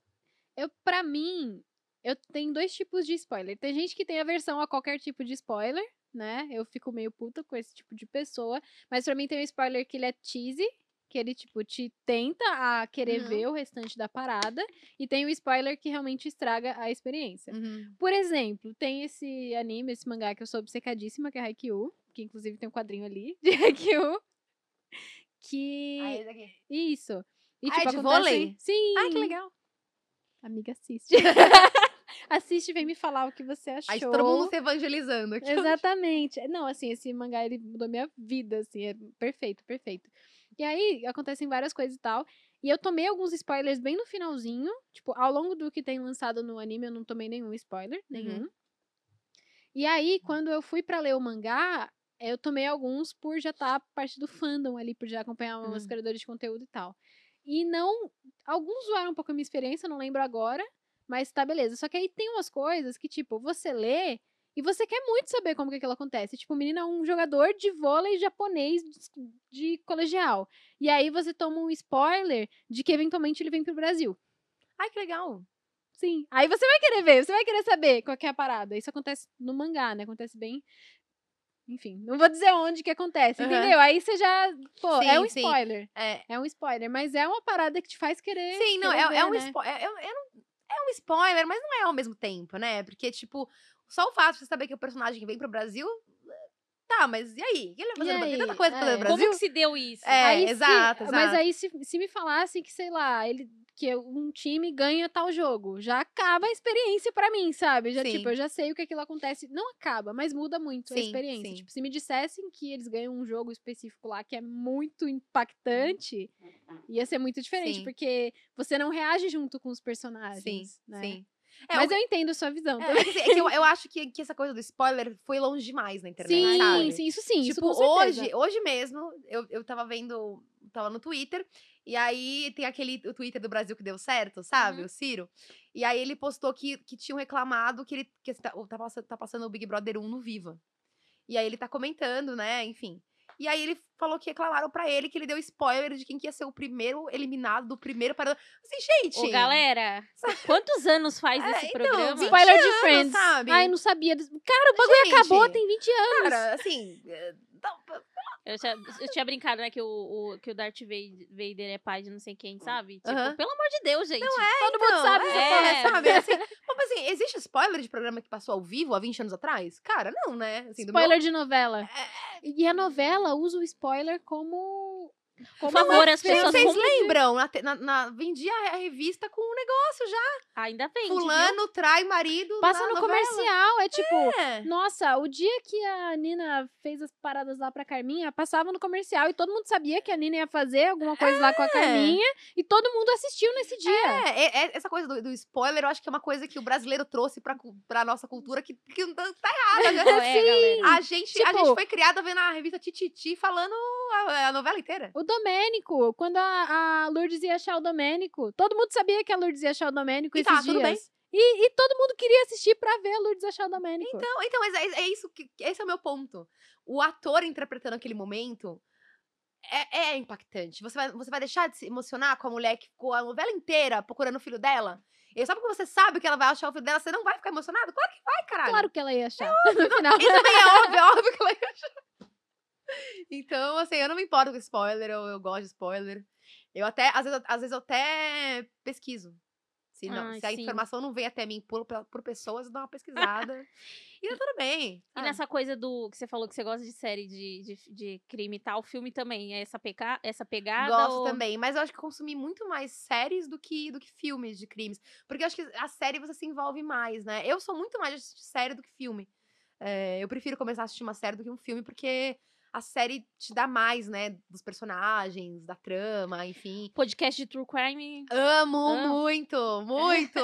Eu, pra mim, eu tenho dois tipos de spoiler. Tem gente que tem aversão a qualquer tipo de spoiler, né? Eu fico meio puta com esse tipo de pessoa. Mas pra mim tem um spoiler que ele é cheesy, que ele, tipo, te tenta a querer Uhum. ver o restante da parada. E tem o spoiler que realmente estraga a experiência. Uhum. Por exemplo, tem esse anime, esse mangá que eu sou obcecadíssima, que é Haikyuu. Que inclusive tem um quadrinho ali (laughs) de Haikyuu. Que. Ah, esse aqui. Isso. E, Ah, tipo, é de acontece... vôlei? Sim. Ai, que legal. Amiga, assiste. (laughs) assiste e vem me falar o que você achou. Aí todo mundo se evangelizando aqui. Exatamente. Não, assim, esse mangá, ele mudou minha vida, assim, é perfeito, perfeito. E aí, acontecem várias coisas e tal. E eu tomei alguns spoilers bem no finalzinho. Tipo, ao longo do que tem lançado no anime, eu não tomei nenhum spoiler, nenhum. E aí, quando eu fui pra ler o mangá, eu tomei alguns por já estar parte do fandom ali, por já acompanhar os Hum. criadores de conteúdo e tal. E não. Alguns zoaram um pouco a minha experiência, não lembro agora. Mas tá, beleza. Só que aí tem umas coisas que, tipo, você lê e você quer muito saber como que aquilo acontece. Tipo, o menino é um jogador de vôlei japonês de, de colegial. E aí você toma um spoiler de que eventualmente ele vem pro Brasil. Ai, que legal. Sim. Aí você vai querer ver, você vai querer saber qual que é a parada. Isso acontece no mangá, né? Acontece bem. Enfim, não vou dizer onde que acontece, Aham. entendeu? Aí você já. Pô, é Sim, um sim. spoiler. É, É um spoiler, mas é uma parada que te faz querer. Sim, não, querer é, ver, é um né? spoiler. É, é- não- é um spoiler, mas não é ao mesmo tempo, né? Porque, tipo, só o fato de você saber que o personagem vem pro Brasil. Tá, mas e aí? Ele vai fazer aí? tanta coisa pra fazer É. no Brasil. Como que se deu isso? É, Aí se- exato, Mas exato. aí, se, se me falassem que, sei lá, ele, que um time ganha tal jogo, já acaba a experiência pra mim, sabe? Já, Sim. tipo, eu já sei o que aquilo acontece. Não acaba, mas muda muito a Sim, experiência. sim. Tipo, se me dissessem que eles ganham um jogo específico lá que é muito impactante, ia ser muito diferente, porque você não reage junto com os personagens. Sim, né? sim. É, Mas o- eu entendo a sua visão é, é que, assim, é que eu, eu acho que, que essa coisa do spoiler foi longe demais na internet, Sim, sabe? sim, isso sim. isso Tipo, com certeza. hoje, hoje mesmo, eu, eu tava vendo, tava no Twitter, e aí tem aquele o Twitter do Brasil que deu certo, sabe? Uhum. O Ciro. E aí ele postou que, que tinham reclamado que ele que tá, tá, passando, tá passando o Big Brother 1 no Viva. E aí ele tá comentando, né? Enfim. E aí ele falou que reclamaram pra ele que ele deu spoiler de quem que ia ser o primeiro eliminado do primeiro para Assim, gente. Ô, galera, (laughs) quantos anos faz É, esse então, programa? 20 Spoiler de anos, Friends. sabe? Ai, não sabia. Cara, o bagulho Gente, acabou, tem 20 anos. Cara, assim. Não, Eu tinha, eu tinha brincado, né, que o, o- que o Darth Vader é pai de não sei quem, sabe? Tipo, Aham. pelo amor de Deus, gente. Todo mundo Então, sabe é, essa porra. é. (laughs) sabe? Assim, (laughs) mas assim, existe spoiler de programa que passou ao vivo há 20 anos atrás? Cara, não, né? Assim, do meu- Spoiler de novela. É, E a novela usa o spoiler como. Por como favor, as pessoas Vocês lembram? Na, na- na- vendia a revista com um negócio já. Ainda bem, Fulano trai marido. Passa na no novela. comercial. É tipo. É. Nossa, o dia que a Nina fez as paradas lá pra Carminha, passava no comercial e todo mundo sabia que a Nina ia fazer alguma coisa lá com a Carminha e todo mundo assistiu nesse dia. É, é- é- essa coisa do, do spoiler, eu acho que é uma coisa que o brasileiro trouxe pra, pra nossa cultura que, que tá tá errada, né? (laughs) É, galera. A gente, a Tipo- gente foi criada vendo a revista Tititi falando a, a novela inteira. O Domênico, quando a, a Lourdes ia achar o Domênico, todo mundo sabia que a Lourdes ia achar o Domênico E esses tá, tudo bem. dias. E, e todo mundo queria assistir pra ver a Lourdes achar o Domênico. Então, então mas é, é isso que. Esse é o meu ponto. O ator interpretando aquele momento é, é impactante. Você vai, você vai deixar de se emocionar com a mulher que ficou a novela inteira procurando o filho dela? E só porque você sabe que ela vai achar o filho dela, você não vai ficar emocionado? Claro que vai, caralho. Claro que ela ia achar. (laughs) no final. Isso também é óbvio, é óbvio que ela ia achar. Então, assim, eu não me importo com spoiler, eu, eu gosto de spoiler. Eu até, às vezes, às vezes eu até pesquiso. Se, não, Ai, se a sim. informação não vem até mim por, por pessoas, eu dou uma (laughs) pesquisada. e tá tudo bem. E sabe? nessa coisa do que você falou que você gosta de série de, de, de crime e tal, filme também é essa, peca, essa pegada? Gosto ou- também, mas eu acho que consumi muito mais séries do que, do que filmes de crimes. Porque eu acho que a série você se envolve mais, né? Eu sou muito mais de série do que filme. É, eu prefiro começar a assistir uma série do que um filme, porque a série te dá mais, né? Dos personagens, da trama, enfim. Podcast de True Crime. Amo Amo. (laughs) muito, muito.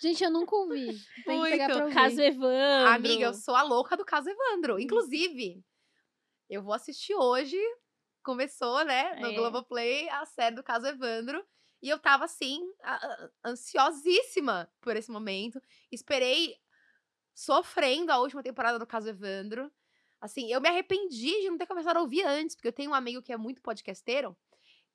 Gente, eu nunca ouvi. Tem que pegar Muito. pra ouvir. Caso Evandro. Amiga, eu sou a louca do caso Evandro. Inclusive, eu vou assistir hoje. Começou, né, no É. Globoplay, a série do caso Evandro. E eu tava, assim, ansiosíssima por esse momento. Esperei sofrendo a última temporada do caso Evandro. Assim, eu me arrependi de não ter começado a ouvir antes, porque eu tenho um amigo que é muito podcasteiro,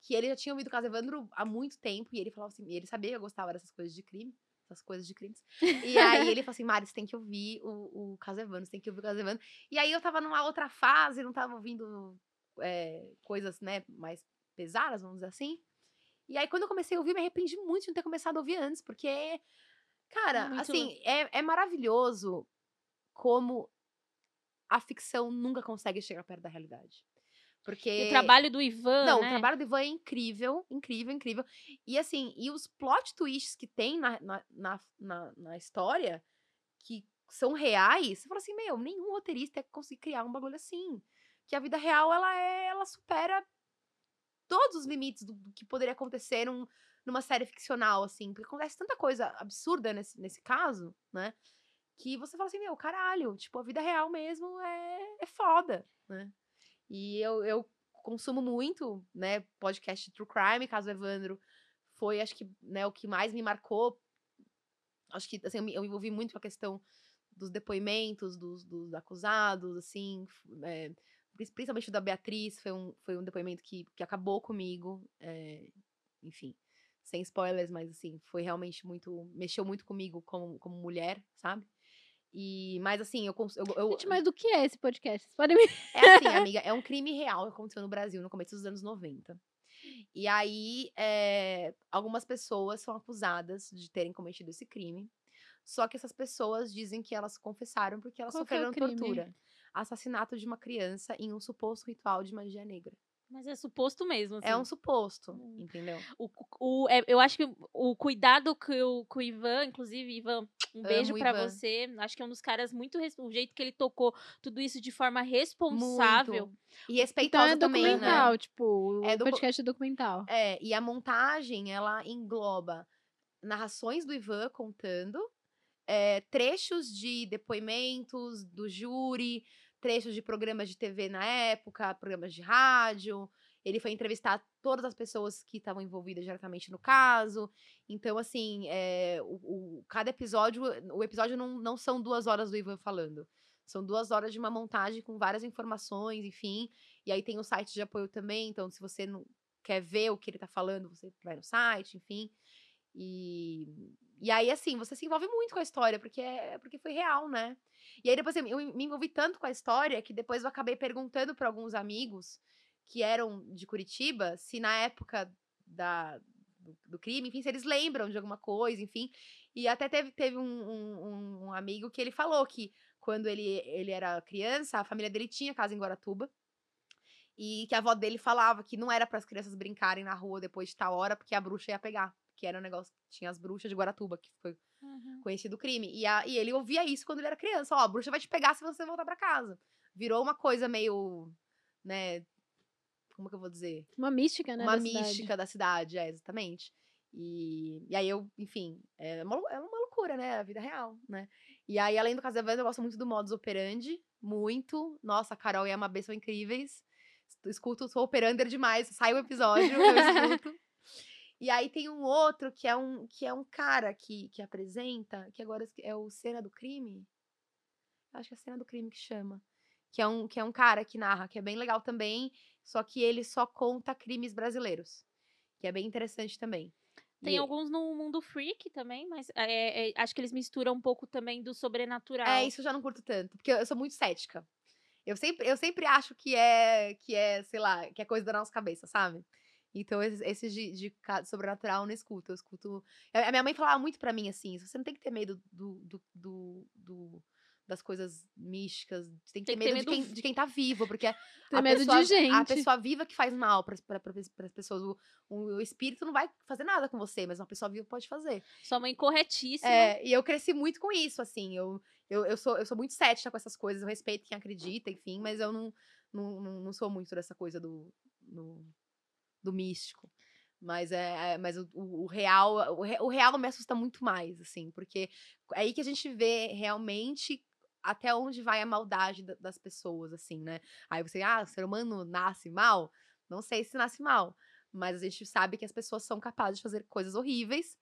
que ele já tinha ouvido o caso Evandro há muito tempo, e ele falava assim, ele sabia que eu gostava dessas coisas de crime, essas coisas de crimes. E aí ele falou assim, Mari, você tem que ouvir o, o caso Evandro, você tem que ouvir o caso Evandro. E aí eu tava numa outra fase, não tava ouvindo é, coisas, né, mais pesadas, vamos dizer assim. E aí, quando eu comecei a ouvir, me arrependi muito de não ter começado a ouvir antes, porque, cara, Muito assim, é, é maravilhoso como a ficção nunca consegue chegar perto da realidade. Porque. E o trabalho do Ivan, Não, né? o trabalho do Ivan é incrível, incrível, incrível. E assim, e os plot twists que tem na, na, na, na, na história, que são reais, você fala assim, meu, nenhum roteirista ia conseguir criar um bagulho assim. Que a vida real, ela é, ela supera todos os limites do, do que poderia acontecer num- numa série ficcional, assim. Porque acontece tanta coisa absurda nesse, nesse caso, né? Que você fala assim, meu, caralho, tipo, a vida real mesmo é, é foda, né? E eu, eu consumo muito, né, podcast True Crime, caso Evandro, foi, acho que, né, o que mais me marcou. Acho que, assim, eu me, eu me envolvi muito com a questão dos depoimentos dos, dos acusados, assim, é, principalmente o da Beatriz, foi um, foi um depoimento que, que acabou comigo, é, enfim, sem spoilers, mas, assim, foi realmente muito, mexeu muito comigo como, como mulher, sabe? E, mas, assim, eu, eu, eu, Gente, mas do que é esse podcast? Vocês podem me... (laughs) é assim, (laughs) amiga, é um crime real que aconteceu no Brasil no começo dos anos 90. E aí, é, algumas pessoas são acusadas de terem cometido esse crime. Só que essas pessoas dizem que elas confessaram porque elas Qual é sofreram crime? tortura. Assassinato de uma criança em um suposto ritual de magia negra. Mas é suposto mesmo, assim. É um suposto, Hum. entendeu? O, o, é, eu acho que o cuidado que o, que o Ivan, inclusive, Ivan, um beijo Ivan. você. Acho que é um dos caras muito. O jeito que ele tocou tudo isso de forma responsável. Muito. E Então respeitosa é também, né? documental, tipo, É o docu- podcast é documental. É, e a montagem, ela engloba narrações do Ivan contando, é, trechos de depoimentos do júri, trechos de programas de TV na época, programas de rádio. Ele foi entrevistar todas as pessoas que estavam envolvidas diretamente no caso. Então, assim, é, o, o- cada episódio, o episódio não, não são duas horas do Ivan falando. São duas horas de uma montagem com várias informações, enfim. E aí tem o site de apoio também. Então, se você não quer ver o que ele tá falando, você vai no site, enfim. E, e aí, assim, você se envolve muito com a história, porque, é, porque foi real, né? E aí, depois eu me envolvi tanto com a história que depois eu acabei perguntando para alguns amigos que eram de Curitiba se na época da, do, do crime, enfim, se eles lembram de alguma coisa, enfim. E até teve, teve um, um- um amigo que ele falou que quando ele, ele era criança, a família dele tinha casa em Guaratuba. E que a avó dele falava que não era para as crianças brincarem na rua depois de tal hora, porque a bruxa ia pegar. Que era um negócio tinha as bruxas de Guaratuba, que foi Uhum. conhecido o crime. E, a- e ele ouvia isso quando ele era criança. Ó, a bruxa vai te pegar se você voltar pra casa. Virou uma coisa meio, né, como que eu vou dizer? Uma mística, né? uma da cidade. mística da cidade, é, exatamente. E, e aí eu, enfim, é uma, é uma loucura, né? A vida real, né? E aí, além do Casa Evandro, eu gosto muito do Modus Operandi, muito. Nossa, a Carol e a Mabê são incríveis. Es- Escuto, sou operander demais, sai o episódio, eu escuto. (laughs) E aí tem um outro que é um, que é um cara que, que apresenta, que agora é o Cena do Crime. Acho que é a Cena do Crime que chama. Que é, um, que é um cara que narra, que é bem legal também, só que ele só conta crimes brasileiros. Que é bem interessante também. Tem E- alguns no mundo freak também, mas é, é, acho que eles misturam um pouco também do sobrenatural. É, isso eu já não curto tanto, porque eu sou muito cética. Eu sempre, eu sempre acho que é, que é, sei lá, que é coisa da nossa cabeça, sabe? Então, esses, esses de, de sobrenatural eu não escuto. Eu escuto. A minha mãe falava muito pra mim assim: você não tem que ter medo do, do, do- do- das coisas místicas. Você tem que ter Tem que ter medo, de, medo quem, de quem tá vivo, porque a medo pessoa, de gente. A pessoa viva que faz mal para as pessoas. O, o espírito não vai fazer nada com você, mas uma pessoa viva pode fazer. Sua mãe corretíssima. É, e eu cresci muito com isso, assim. Eu, eu, eu, sou, eu sou muito cética com essas coisas. Eu respeito quem acredita, enfim, mas eu não, não, não, sou muito dessa coisa do, do, do místico. Mas, é, é- mas o, o, o real o, re- o real me assusta muito mais, assim, porque é aí que a gente vê realmente até onde vai a maldade da- das pessoas, assim, né? Aí você, ah, o ser humano nasce mal? Não sei se nasce mal, mas a gente sabe que as pessoas são capazes de fazer coisas horríveis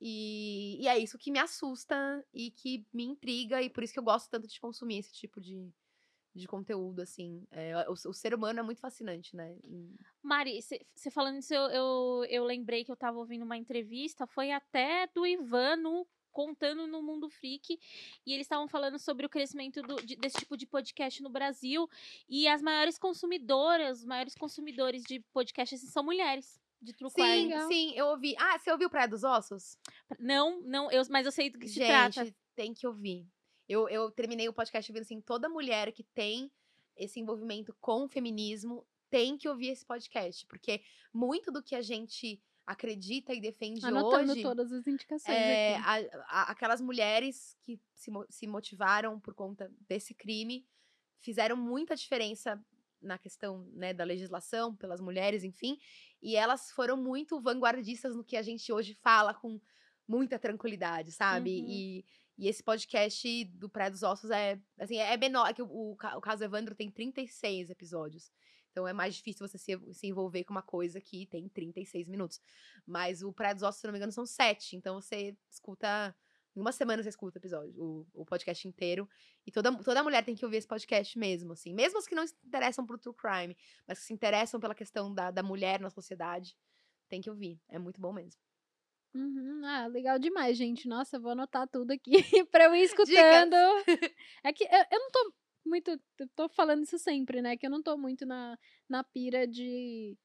e, e é isso que me assusta e que me intriga, e por isso que eu gosto tanto de consumir esse tipo de, de conteúdo, assim. É, o, o ser humano é muito fascinante, né? E- Mari, você falando isso, eu, eu, eu lembrei que eu tava ouvindo uma entrevista, foi até do Ivano contando no Mundo Freak, e eles estavam falando sobre o crescimento do- de- desse tipo de podcast no Brasil, e as maiores consumidoras, os maiores consumidores de podcast assim, são mulheres, de true Sim, legal. sim, eu ouvi. Ah, você ouviu Praia dos Ossos? Não, não, eu, mas eu sei do que se Gente, trata. tem que ouvir. Eu, eu terminei o podcast ouvindo assim, toda mulher que tem esse envolvimento com o feminismo tem que ouvir esse podcast, porque muito do que a gente acredita e defende Anotando hoje todas as indicações é, a- a- aquelas mulheres que se, se motivaram por conta desse crime fizeram muita diferença na questão né, da legislação pelas mulheres, enfim, e elas foram muito vanguardistas no que a gente hoje fala com muita tranquilidade, sabe? Uhum. E, e esse podcast do Praia dos Ossos é, assim, é menor, é que o, o caso Evandro tem 36 episódios. Então é mais difícil você se, se envolver com uma coisa que tem 36 minutos. Mas o Praia dos Ossos, se não me engano, são sete. Então você escuta. Em uma semana você escuta o episódio, o, o podcast inteiro. E toda, toda mulher tem que ouvir esse podcast mesmo, assim. Mesmo as que não se interessam por true crime, mas que se interessam pela questão da, da mulher na sociedade, tem que ouvir. É muito bom mesmo. Uhum, Ah, legal demais, gente. Nossa, vou anotar tudo aqui (laughs) pra eu ir escutando. É que eu, eu não tô muito. Eu tô falando isso sempre, né? Que eu não tô muito na, na pira de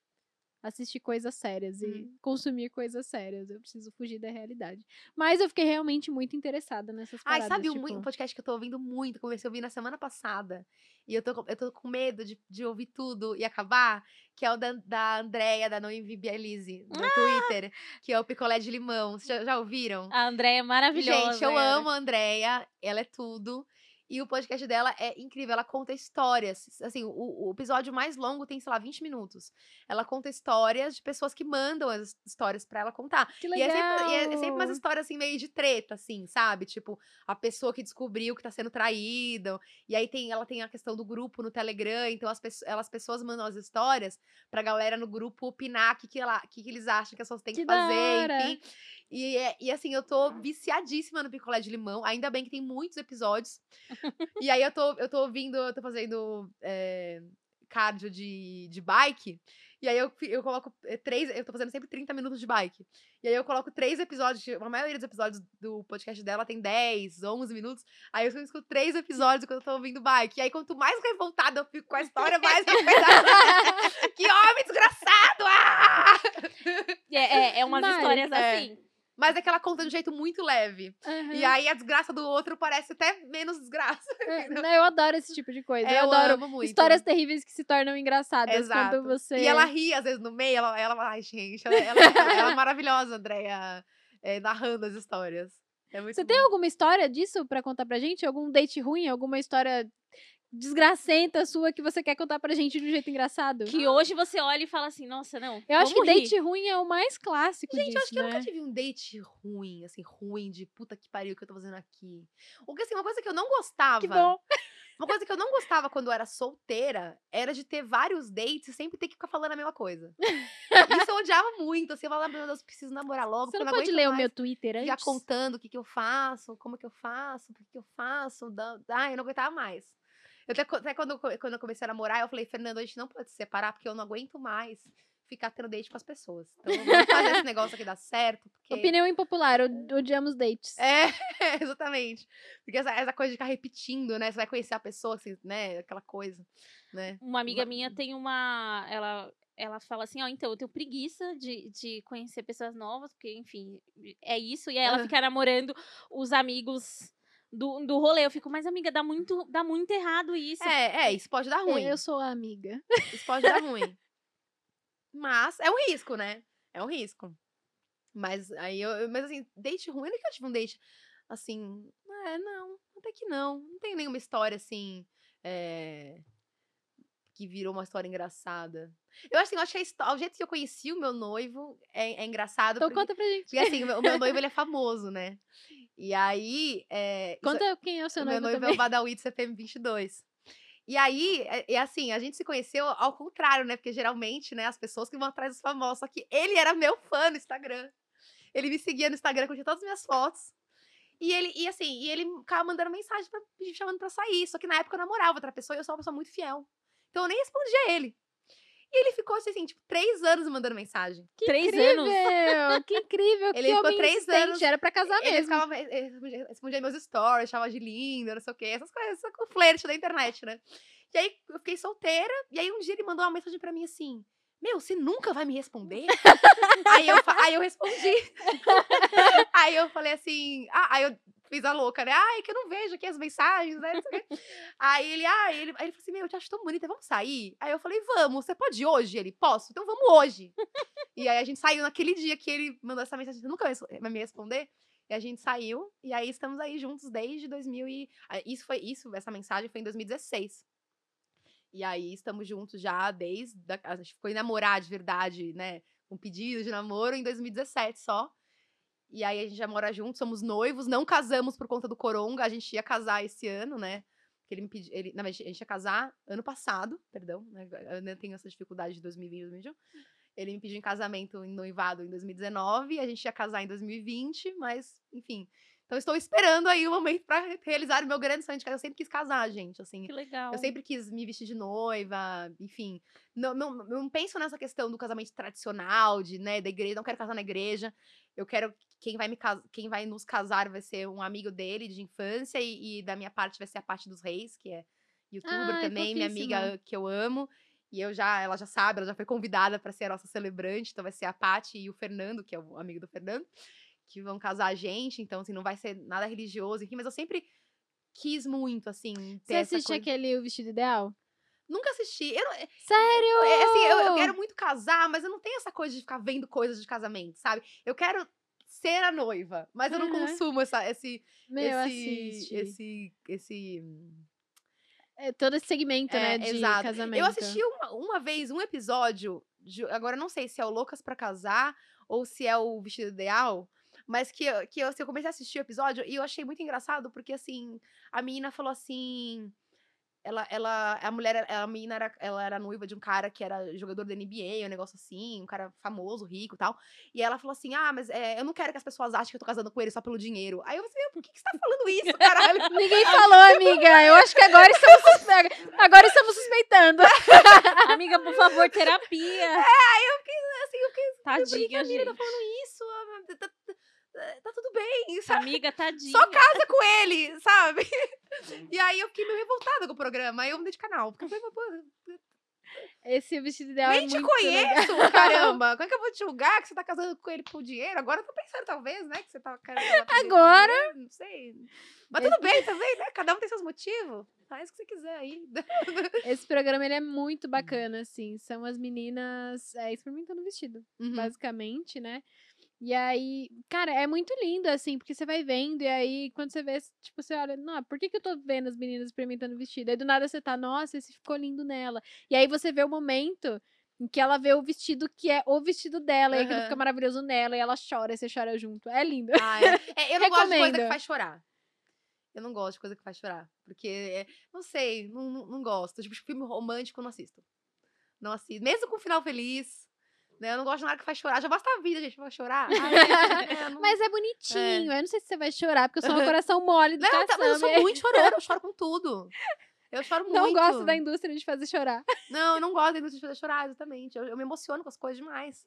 assistir coisas sérias e Hum. consumir coisas sérias. Eu preciso fugir da realidade. Mas eu fiquei realmente muito interessada nessas Ai, paradas. sabe um, tipo... um podcast que eu tô ouvindo muito? Comecei a ouvir na semana passada. E eu tô, com- eu tô com medo de, de ouvir tudo e acabar. Que é o da, da Andrea, da Noive Bielise, no Twitter. Que é o picolé de limão. Vocês já, já ouviram? A Andréia é maravilhosa. Gente, eu ela. amo a Andrea, ela é tudo. E o podcast dela é incrível, ela conta histórias. Assim, o, o episódio mais longo tem, sei lá, 20 minutos. Ela conta histórias de pessoas que mandam as histórias pra ela contar. Que E legal! é, sempre, e é sempre umas histórias assim, meio de treta, assim, sabe? Tipo, a pessoa que descobriu que tá sendo traída. E aí tem, ela tem a questão do grupo no Telegram, então as, elas pessoas mandam as histórias pra galera no grupo opinar o que, que, ela, que, que eles acham que as pessoas têm que, Que fazer, enfim. E, é- e assim, eu tô viciadíssima no picolé de limão. Ainda bem que tem muitos episódios. E aí eu tô, eu tô ouvindo, eu tô fazendo é, cardio de, de bike. E aí eu, eu coloco é, três. Eu tô fazendo sempre 30 minutos de bike. E aí eu coloco três episódios. A maioria dos episódios do podcast dela tem 10, 11 minutos. Aí eu escuto três episódios quando eu tô ouvindo bike. E aí, quanto mais revoltada eu fico com a história, mais eu fico. que homem desgraçado! Ah! (laughs) É, é, é umas Mari, histórias é. Mas é que ela conta de um jeito muito leve. Aham. E aí a desgraça do outro parece até menos desgraça. (laughs) É, não, eu adoro esse tipo de coisa. É, eu adoro amo muito. histórias terríveis que se tornam engraçadas Exato. quando você. E ela ri, às vezes, no meio. Ela, ela ai, gente, ela, ela, ela é maravilhosa, Andréia, é, narrando as histórias. É muito Você bom. tem alguma história disso pra contar pra gente? Algum date ruim? Alguma história desgracenta sua que você quer contar pra gente de um jeito engraçado? Que hoje você olha e fala assim, nossa, não. Eu acho que rir. date ruim é o mais clássico Gente, disso, eu acho que eu né? nunca tive um date ruim, assim, ruim, de puta que pariu que eu tô fazendo aqui. O que, assim, uma coisa que eu não gostava. Que bom. (laughs) Uma coisa que eu não gostava quando eu era solteira era de ter vários dates e sempre ter que ficar falando a mesma coisa. Isso eu odiava muito. Assim, eu falava, meu Deus, preciso namorar logo. Você não eu pode ler o mais meu Twitter antes? contando o que, que eu faço, como que eu faço, por que, que eu faço. Da... Ah, eu não aguentava mais. Eu até, até quando, quando eu comecei a namorar, eu falei, Fernando, a gente não pode se separar porque eu não aguento mais ficar tendo date com as pessoas. Então vamos fazer esse negócio aqui dar certo. Porque... Opinião impopular, od- odiamos dates. É, (laughs) exatamente. Porque essa, essa coisa de ficar repetindo, né? Você vai conhecer a pessoa, assim, né? Aquela coisa, né? Uma amiga Va- minha tem uma. Ela, ela fala assim, ó, então, eu tenho preguiça de, de conhecer pessoas novas, porque, enfim, é isso. E aí ela Ah. fica namorando os amigos do, do rolê. Eu fico, mas, amiga, dá muito, dá muito errado isso. É, é, isso pode dar ruim. Eu sou a amiga. Isso pode dar ruim. (laughs) Mas é um risco, né? É um risco. Mas aí eu, eu- mas assim, date ruim, eu nunca tive um date assim. É, não, até que não. Não tem nenhuma história assim. é, que virou uma história engraçada. Eu acho, assim, eu acho que a o jeito que eu conheci o meu noivo é, é engraçado. Então porque, conta pra gente. porque, assim, o meu, o meu noivo ele é (laughs) famoso, né? E aí. É, isso- Conta quem é o seu o meu noivo noivo é também. o Badawi do CPM 22. E aí, é, é assim, a gente se conheceu ao contrário, né? Porque geralmente, né, as pessoas que vão atrás dos famosos. Só que ele era meu fã no Instagram. Ele me seguia no Instagram, curtia todas as minhas fotos. E ele, e assim, e ele ficava mandando mensagem pra, me chamando pra sair. Só que na época eu namorava outra pessoa e eu sou uma pessoa muito fiel. Então eu nem respondia a ele. E ele ficou assim, tipo, três anos mandando mensagem. Que Três incrível! anos. (laughs) Que incrível! Ele que ficou três insistente, anos- Era pra casar Ele mesmo. ficava, ele respondia, respondia meus stories, chamava de linda, não sei o quê, essas coisas, o flerte da internet, né? E aí eu fiquei solteira, e aí um dia ele mandou uma mensagem pra mim assim: Meu, você nunca vai me responder? (laughs) aí, eu, aí eu respondi. (laughs) aí eu falei assim, ah, aí eu fiz a louca, né? Ai, que eu não vejo aqui as mensagens, né? Aí ele, ah, ele, aí ele falou assim: Meu, eu te acho tão bonita, vamos sair? Aí eu falei: Vamos, você pode hoje? Ele, posso? Então vamos hoje. e aí a gente saiu naquele dia que ele mandou essa mensagem: Você nunca vai me responder? E a gente saiu, e aí estamos aí juntos desde 2000 e... ah, Isso foi, isso, essa mensagem foi em 2016. E aí estamos juntos já desde... A, gente em namorar de verdade, né? Com pedido de namoro em 2017 só. E aí a gente já mora juntos, somos noivos, não casamos por conta do coronga, a gente ia casar esse ano, né? Que ele me pediu, ele, verdade, a gente ia casar ano passado, perdão, né? Eu ainda tenho essa dificuldade de 2020, 2021. Ele me pediu em casamento em noivado em 2019, a gente ia casar em 2020, mas, enfim. Então, estou esperando aí o momento para realizar o meu grande sonho de casar. Eu sempre quis casar, gente, assim. Que legal. Eu sempre quis me vestir de noiva, enfim. Não, não, não penso nessa questão do casamento tradicional, de, né, da igreja. Não quero casar na igreja. Eu quero quem vai me quem vai nos casar vai ser um amigo dele de infância e, e da minha parte vai ser a parte dos reis, que é youtuber Ai, também, minha amiga que eu amo. E eu já, ela já sabe, ela já foi convidada para ser a nossa celebrante, então vai ser a Paty e o Fernando, que é o amigo do Fernando, que vão casar a gente, então assim, não vai ser nada religioso, enfim, mas eu sempre quis muito assim ter Você assiste coisa. aquele O Vestido Ideal? Nunca assisti. Eu, não- Sério? é, assim, eu, eu quero muito casar, mas eu não tenho essa coisa de ficar vendo coisas de casamento, sabe? Eu quero ser a noiva, mas eu não Aham. consumo essa, esse, Meu, esse, esse, esse. É, todo esse segmento, É, né, de exato. casamento. Eu assisti uma, uma vez um episódio, de- agora eu não sei se é o Loucas pra Casar ou se é o Vestido Ideal, mas que, eu- que eu, assim, eu comecei a assistir o episódio e eu achei muito engraçado, porque assim, a menina falou assim. Ela, ela, a mulher, a menina era, ela era noiva de um cara que era jogador da NBA, um negócio assim, um cara famoso, rico e tal. E ela falou assim: Ah, mas é, eu não quero que as pessoas achem que eu tô casando com ele só pelo dinheiro. Aí eu falei, "Meu, por que, que você tá falando isso, (laughs) caralho? Ninguém falou, amiga. Eu acho que agora estamos, suspe... agora estamos suspeitando. (laughs) Amiga, por favor, terapia. assim, eu fiquei, por que, que Tadinha, a menina tá falando isso? Ah, Tá, tudo bem, sabe? Amiga, tadinha. Só casa com ele, sabe? E aí eu fiquei meio revoltada com o programa. Aí eu mudei de canal. Porque eu falei, pô, Esse vestido ideal é nem te muito legal. conheço, caramba. Como é que eu vou te julgar que você tá casando com ele por dinheiro? Agora eu tô pensando, talvez, né? Que você tá Agora? dinheiro, Não sei. Mas tudo bem também, né? Cada um tem seus motivos. Faz o que você quiser aí. (laughs) Esse programa ele é muito bacana, assim. São as meninas é, experimentando vestido, Uhum. basicamente, né? E aí, cara, é muito lindo, assim, porque você vai vendo, e aí, quando você vê, tipo, você olha, não, por que, que eu tô vendo as meninas experimentando vestido? Aí do nada você tá, nossa, esse ficou lindo nela. E aí você vê o momento em que ela vê o vestido que é o vestido dela, e aquilo fica maravilhoso nela, e ela chora, e você chora junto. É lindo. Ah, é. (laughs) É, eu não gosto de coisa que faz chorar. Eu não gosto de coisa que faz chorar. Porque, é, não sei, não, não, não gosto. Tipo, filme romântico eu não assisto. Não assisto. Mesmo com final feliz. Né? Eu não gosto de nada que faz chorar. Já basta a vida, gente, pra chorar. (laughs) Ai, é, não- Mas é bonitinho. Eu não sei se você vai chorar, porque eu sou um (laughs) coração mole do Não, tá- eu sou muito (laughs) chorona, eu choro com tudo. Eu choro muito. Não gosto da indústria de fazer chorar. Não, eu não gosto da indústria de fazer chorar, exatamente. Eu, eu me emociono com as coisas demais.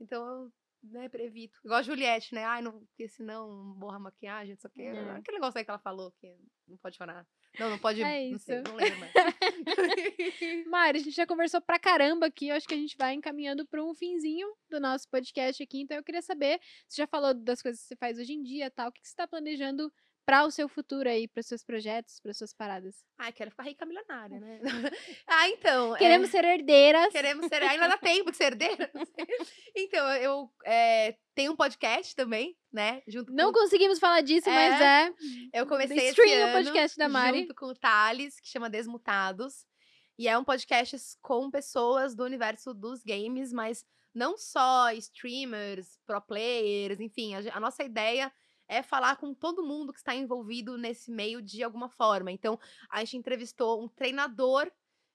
Então eu né, previto. Igual a Juliette, né? Ai, não, porque senão borra a maquiagem, o quê. É. Aquele negócio aí que ela falou que não pode chorar. Não, não pode. É Não sei, isso. não lembro mais. (laughs) Mari, a gente já conversou pra caramba aqui. Eu acho que a gente vai encaminhando para um finzinho do nosso podcast aqui. Então eu queria saber, você já falou das coisas que você faz hoje em dia, tal, o que que você está planejando para o seu futuro aí, para os seus projetos, para suas paradas? Ai, quero ficar rica milionária, né? (laughs) (laughs) ah, então. é, Queremos ser herdeiras. Queremos ser. Ainda dá (laughs) tempo de ser herdeira? então, eu é, tenho um podcast também, né? Junto Não com conseguimos falar disso, mas é. Eu comecei esse Stream o ano podcast da Mari. junto com o Thales, que chama Desmutados. E é um podcast com pessoas do universo dos games, mas não só streamers, pro players, enfim. A, a nossa ideia é falar com todo mundo que está envolvido nesse meio de alguma forma. Então, a gente entrevistou um treinador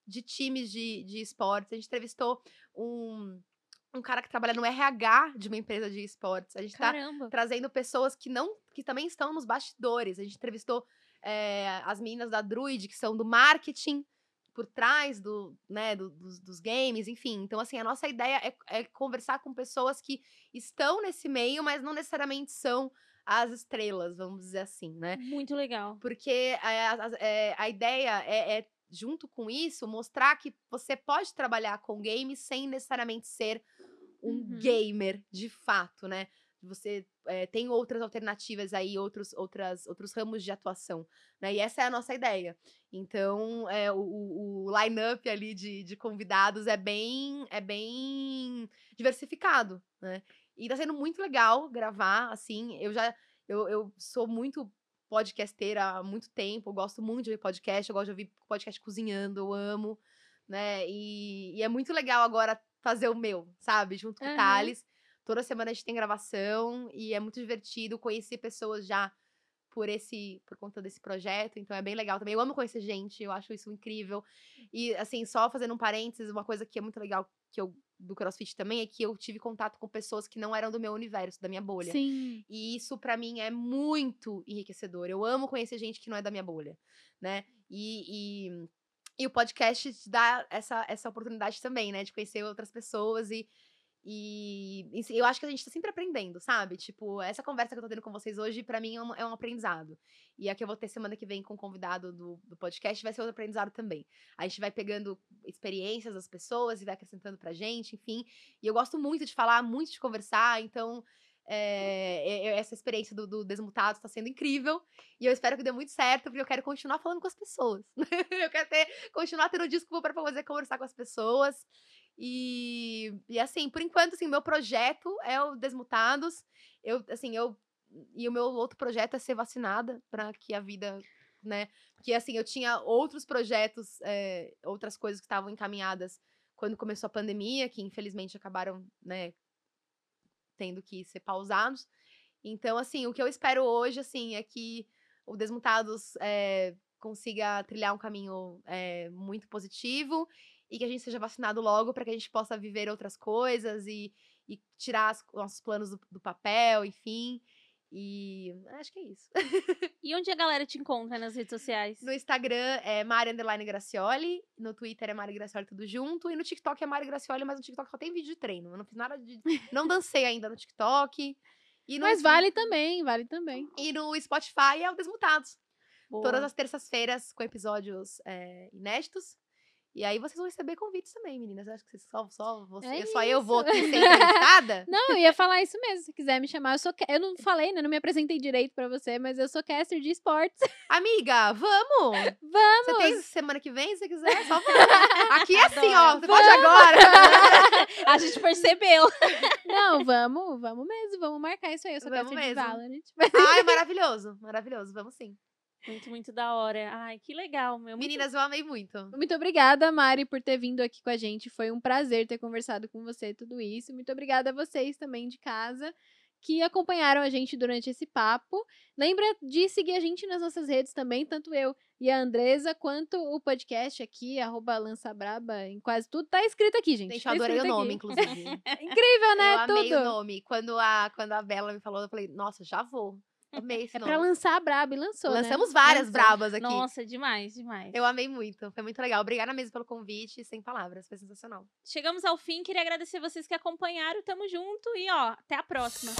de times de, de esportes, a gente entrevistou um, um cara que trabalha no RH de uma empresa de esportes. A gente tá Caramba. trazendo pessoas que não que também estão nos bastidores. A gente entrevistou eh, as meninas da Druid, que são do marketing por trás do, né, do- dos, dos games, enfim. Então, assim, a nossa ideia é, é conversar com pessoas que estão nesse meio, mas não necessariamente são as estrelas, vamos dizer assim, né? Muito legal. Porque a, a- é, a ideia é, é, junto com isso, mostrar que você pode trabalhar com games sem necessariamente ser um Uhum. gamer de fato, né? Você é, tem outras alternativas aí, outros, outras, outros ramos de atuação, né? E essa é a nossa ideia. Então, é, o, o, o line-up ali de, de convidados é bem, é bem diversificado, né? E tá sendo muito legal gravar, assim, eu já, eu, eu sou muito podcasteira há muito tempo, eu gosto muito de ouvir podcast, eu gosto de ouvir podcast cozinhando, eu amo, né? E, e é muito legal agora fazer o meu, sabe? Junto com o Aham. Thales. Toda semana a gente tem gravação e é muito divertido conhecer pessoas já por esse por conta desse projeto, então é bem legal também. Eu amo conhecer gente, eu acho isso incrível. E assim, só fazendo um parênteses, uma coisa que é muito legal que eu do CrossFit também é que eu tive contato com pessoas que não eram do meu universo, da minha bolha. Sim. E isso pra mim é muito enriquecedor. Eu amo conhecer gente que não é da minha bolha, né? E, e, e o podcast te dá essa, essa oportunidade também, né? De conhecer outras pessoas e, e eu acho que a gente tá sempre aprendendo, sabe? Tipo, essa conversa que eu tô tendo com vocês hoje, pra mim, é um, é um aprendizado. E a que eu vou ter semana que vem com o convidado do, do podcast vai ser outro aprendizado também. A gente vai pegando experiências das pessoas e vai acrescentando pra gente, enfim. E eu gosto muito de falar, muito de conversar, então é, essa experiência do, do Desmutados está sendo incrível. E eu espero que dê muito certo, porque eu quero continuar falando com as pessoas. (laughs) eu quero ter, continuar tendo desculpa para poder conversar com as pessoas. E, e assim, por enquanto, assim, meu projeto é o Desmutados. Eu, assim, eu. E o meu outro projeto é ser vacinada para que a vida. Né? Porque assim, eu tinha outros projetos, é, outras coisas que estavam encaminhadas quando começou a pandemia, que infelizmente acabaram, né, tendo que ser pausados. Então, assim, o que eu espero hoje, assim, é que o Desmutados é, consiga trilhar um caminho é, muito positivo e que a gente seja vacinado logo para que a gente possa viver outras coisas e, e tirar as- nossos planos do, do papel, enfim. E acho que é isso. (laughs) E onde a galera te encontra nas redes sociais? No Instagram é Mari Underline Gracioli, no Twitter é Mari Gracioli tudo junto, e no TikTok é Mari Gracioli, mas no TikTok só tem vídeo de treino. Eu não fiz nada de. Não dancei ainda no TikTok. E no, Mas vale também, vale também. E no Spotify é o Desmutados. Boa. Todas as terças-feiras com episódios é, inéditos. E aí vocês vão receber convites também, meninas. Eu acho que vocês só, só, você, É só eu vou aqui ser entrevistada. (laughs) Não, eu ia falar isso mesmo, se quiser me chamar. Eu, sou, eu não falei, né? Não me apresentei direito pra você, mas eu sou caster de esportes. (laughs) Amiga, vamos! Vamos! Você tem semana que vem, se você quiser, só vamos. Aqui é assim, ó. Você pode agora. (laughs) A gente percebeu. Não, vamos, vamos mesmo, vamos marcar isso aí. Eu sou Vamos caster de mesmo. Valorant. Ai, maravilhoso. Maravilhoso. Vamos sim. Muito, muito da hora. Ai, que legal, meu. Muito Meninas, eu amei muito. Muito obrigada, Mari, por ter vindo aqui com a gente. Foi um prazer ter conversado com você tudo isso. Muito obrigada a vocês também de casa que acompanharam a gente durante esse papo. Lembra de seguir a gente nas nossas redes também, tanto eu e a Andresa, quanto o podcast aqui, arroba Lança Braba, em quase tudo. Tá escrito aqui, gente. Gente, tá eu adorei o nome, aqui. inclusive. (laughs) Incrível, né? eu amei tudo. o nome. Quando a, quando a Bela me falou, eu falei, nossa, já vou. Amei esse É nome. pra lançar a Braba e lançou, né? Lançamos várias Lançou. brabas aqui. Nossa, demais, demais. Eu amei muito. Foi muito legal. Obrigada mesmo pelo convite. Sem palavras. Foi sensacional. Chegamos ao fim, queria agradecer vocês que acompanharam. Tamo junto e ó, até a próxima.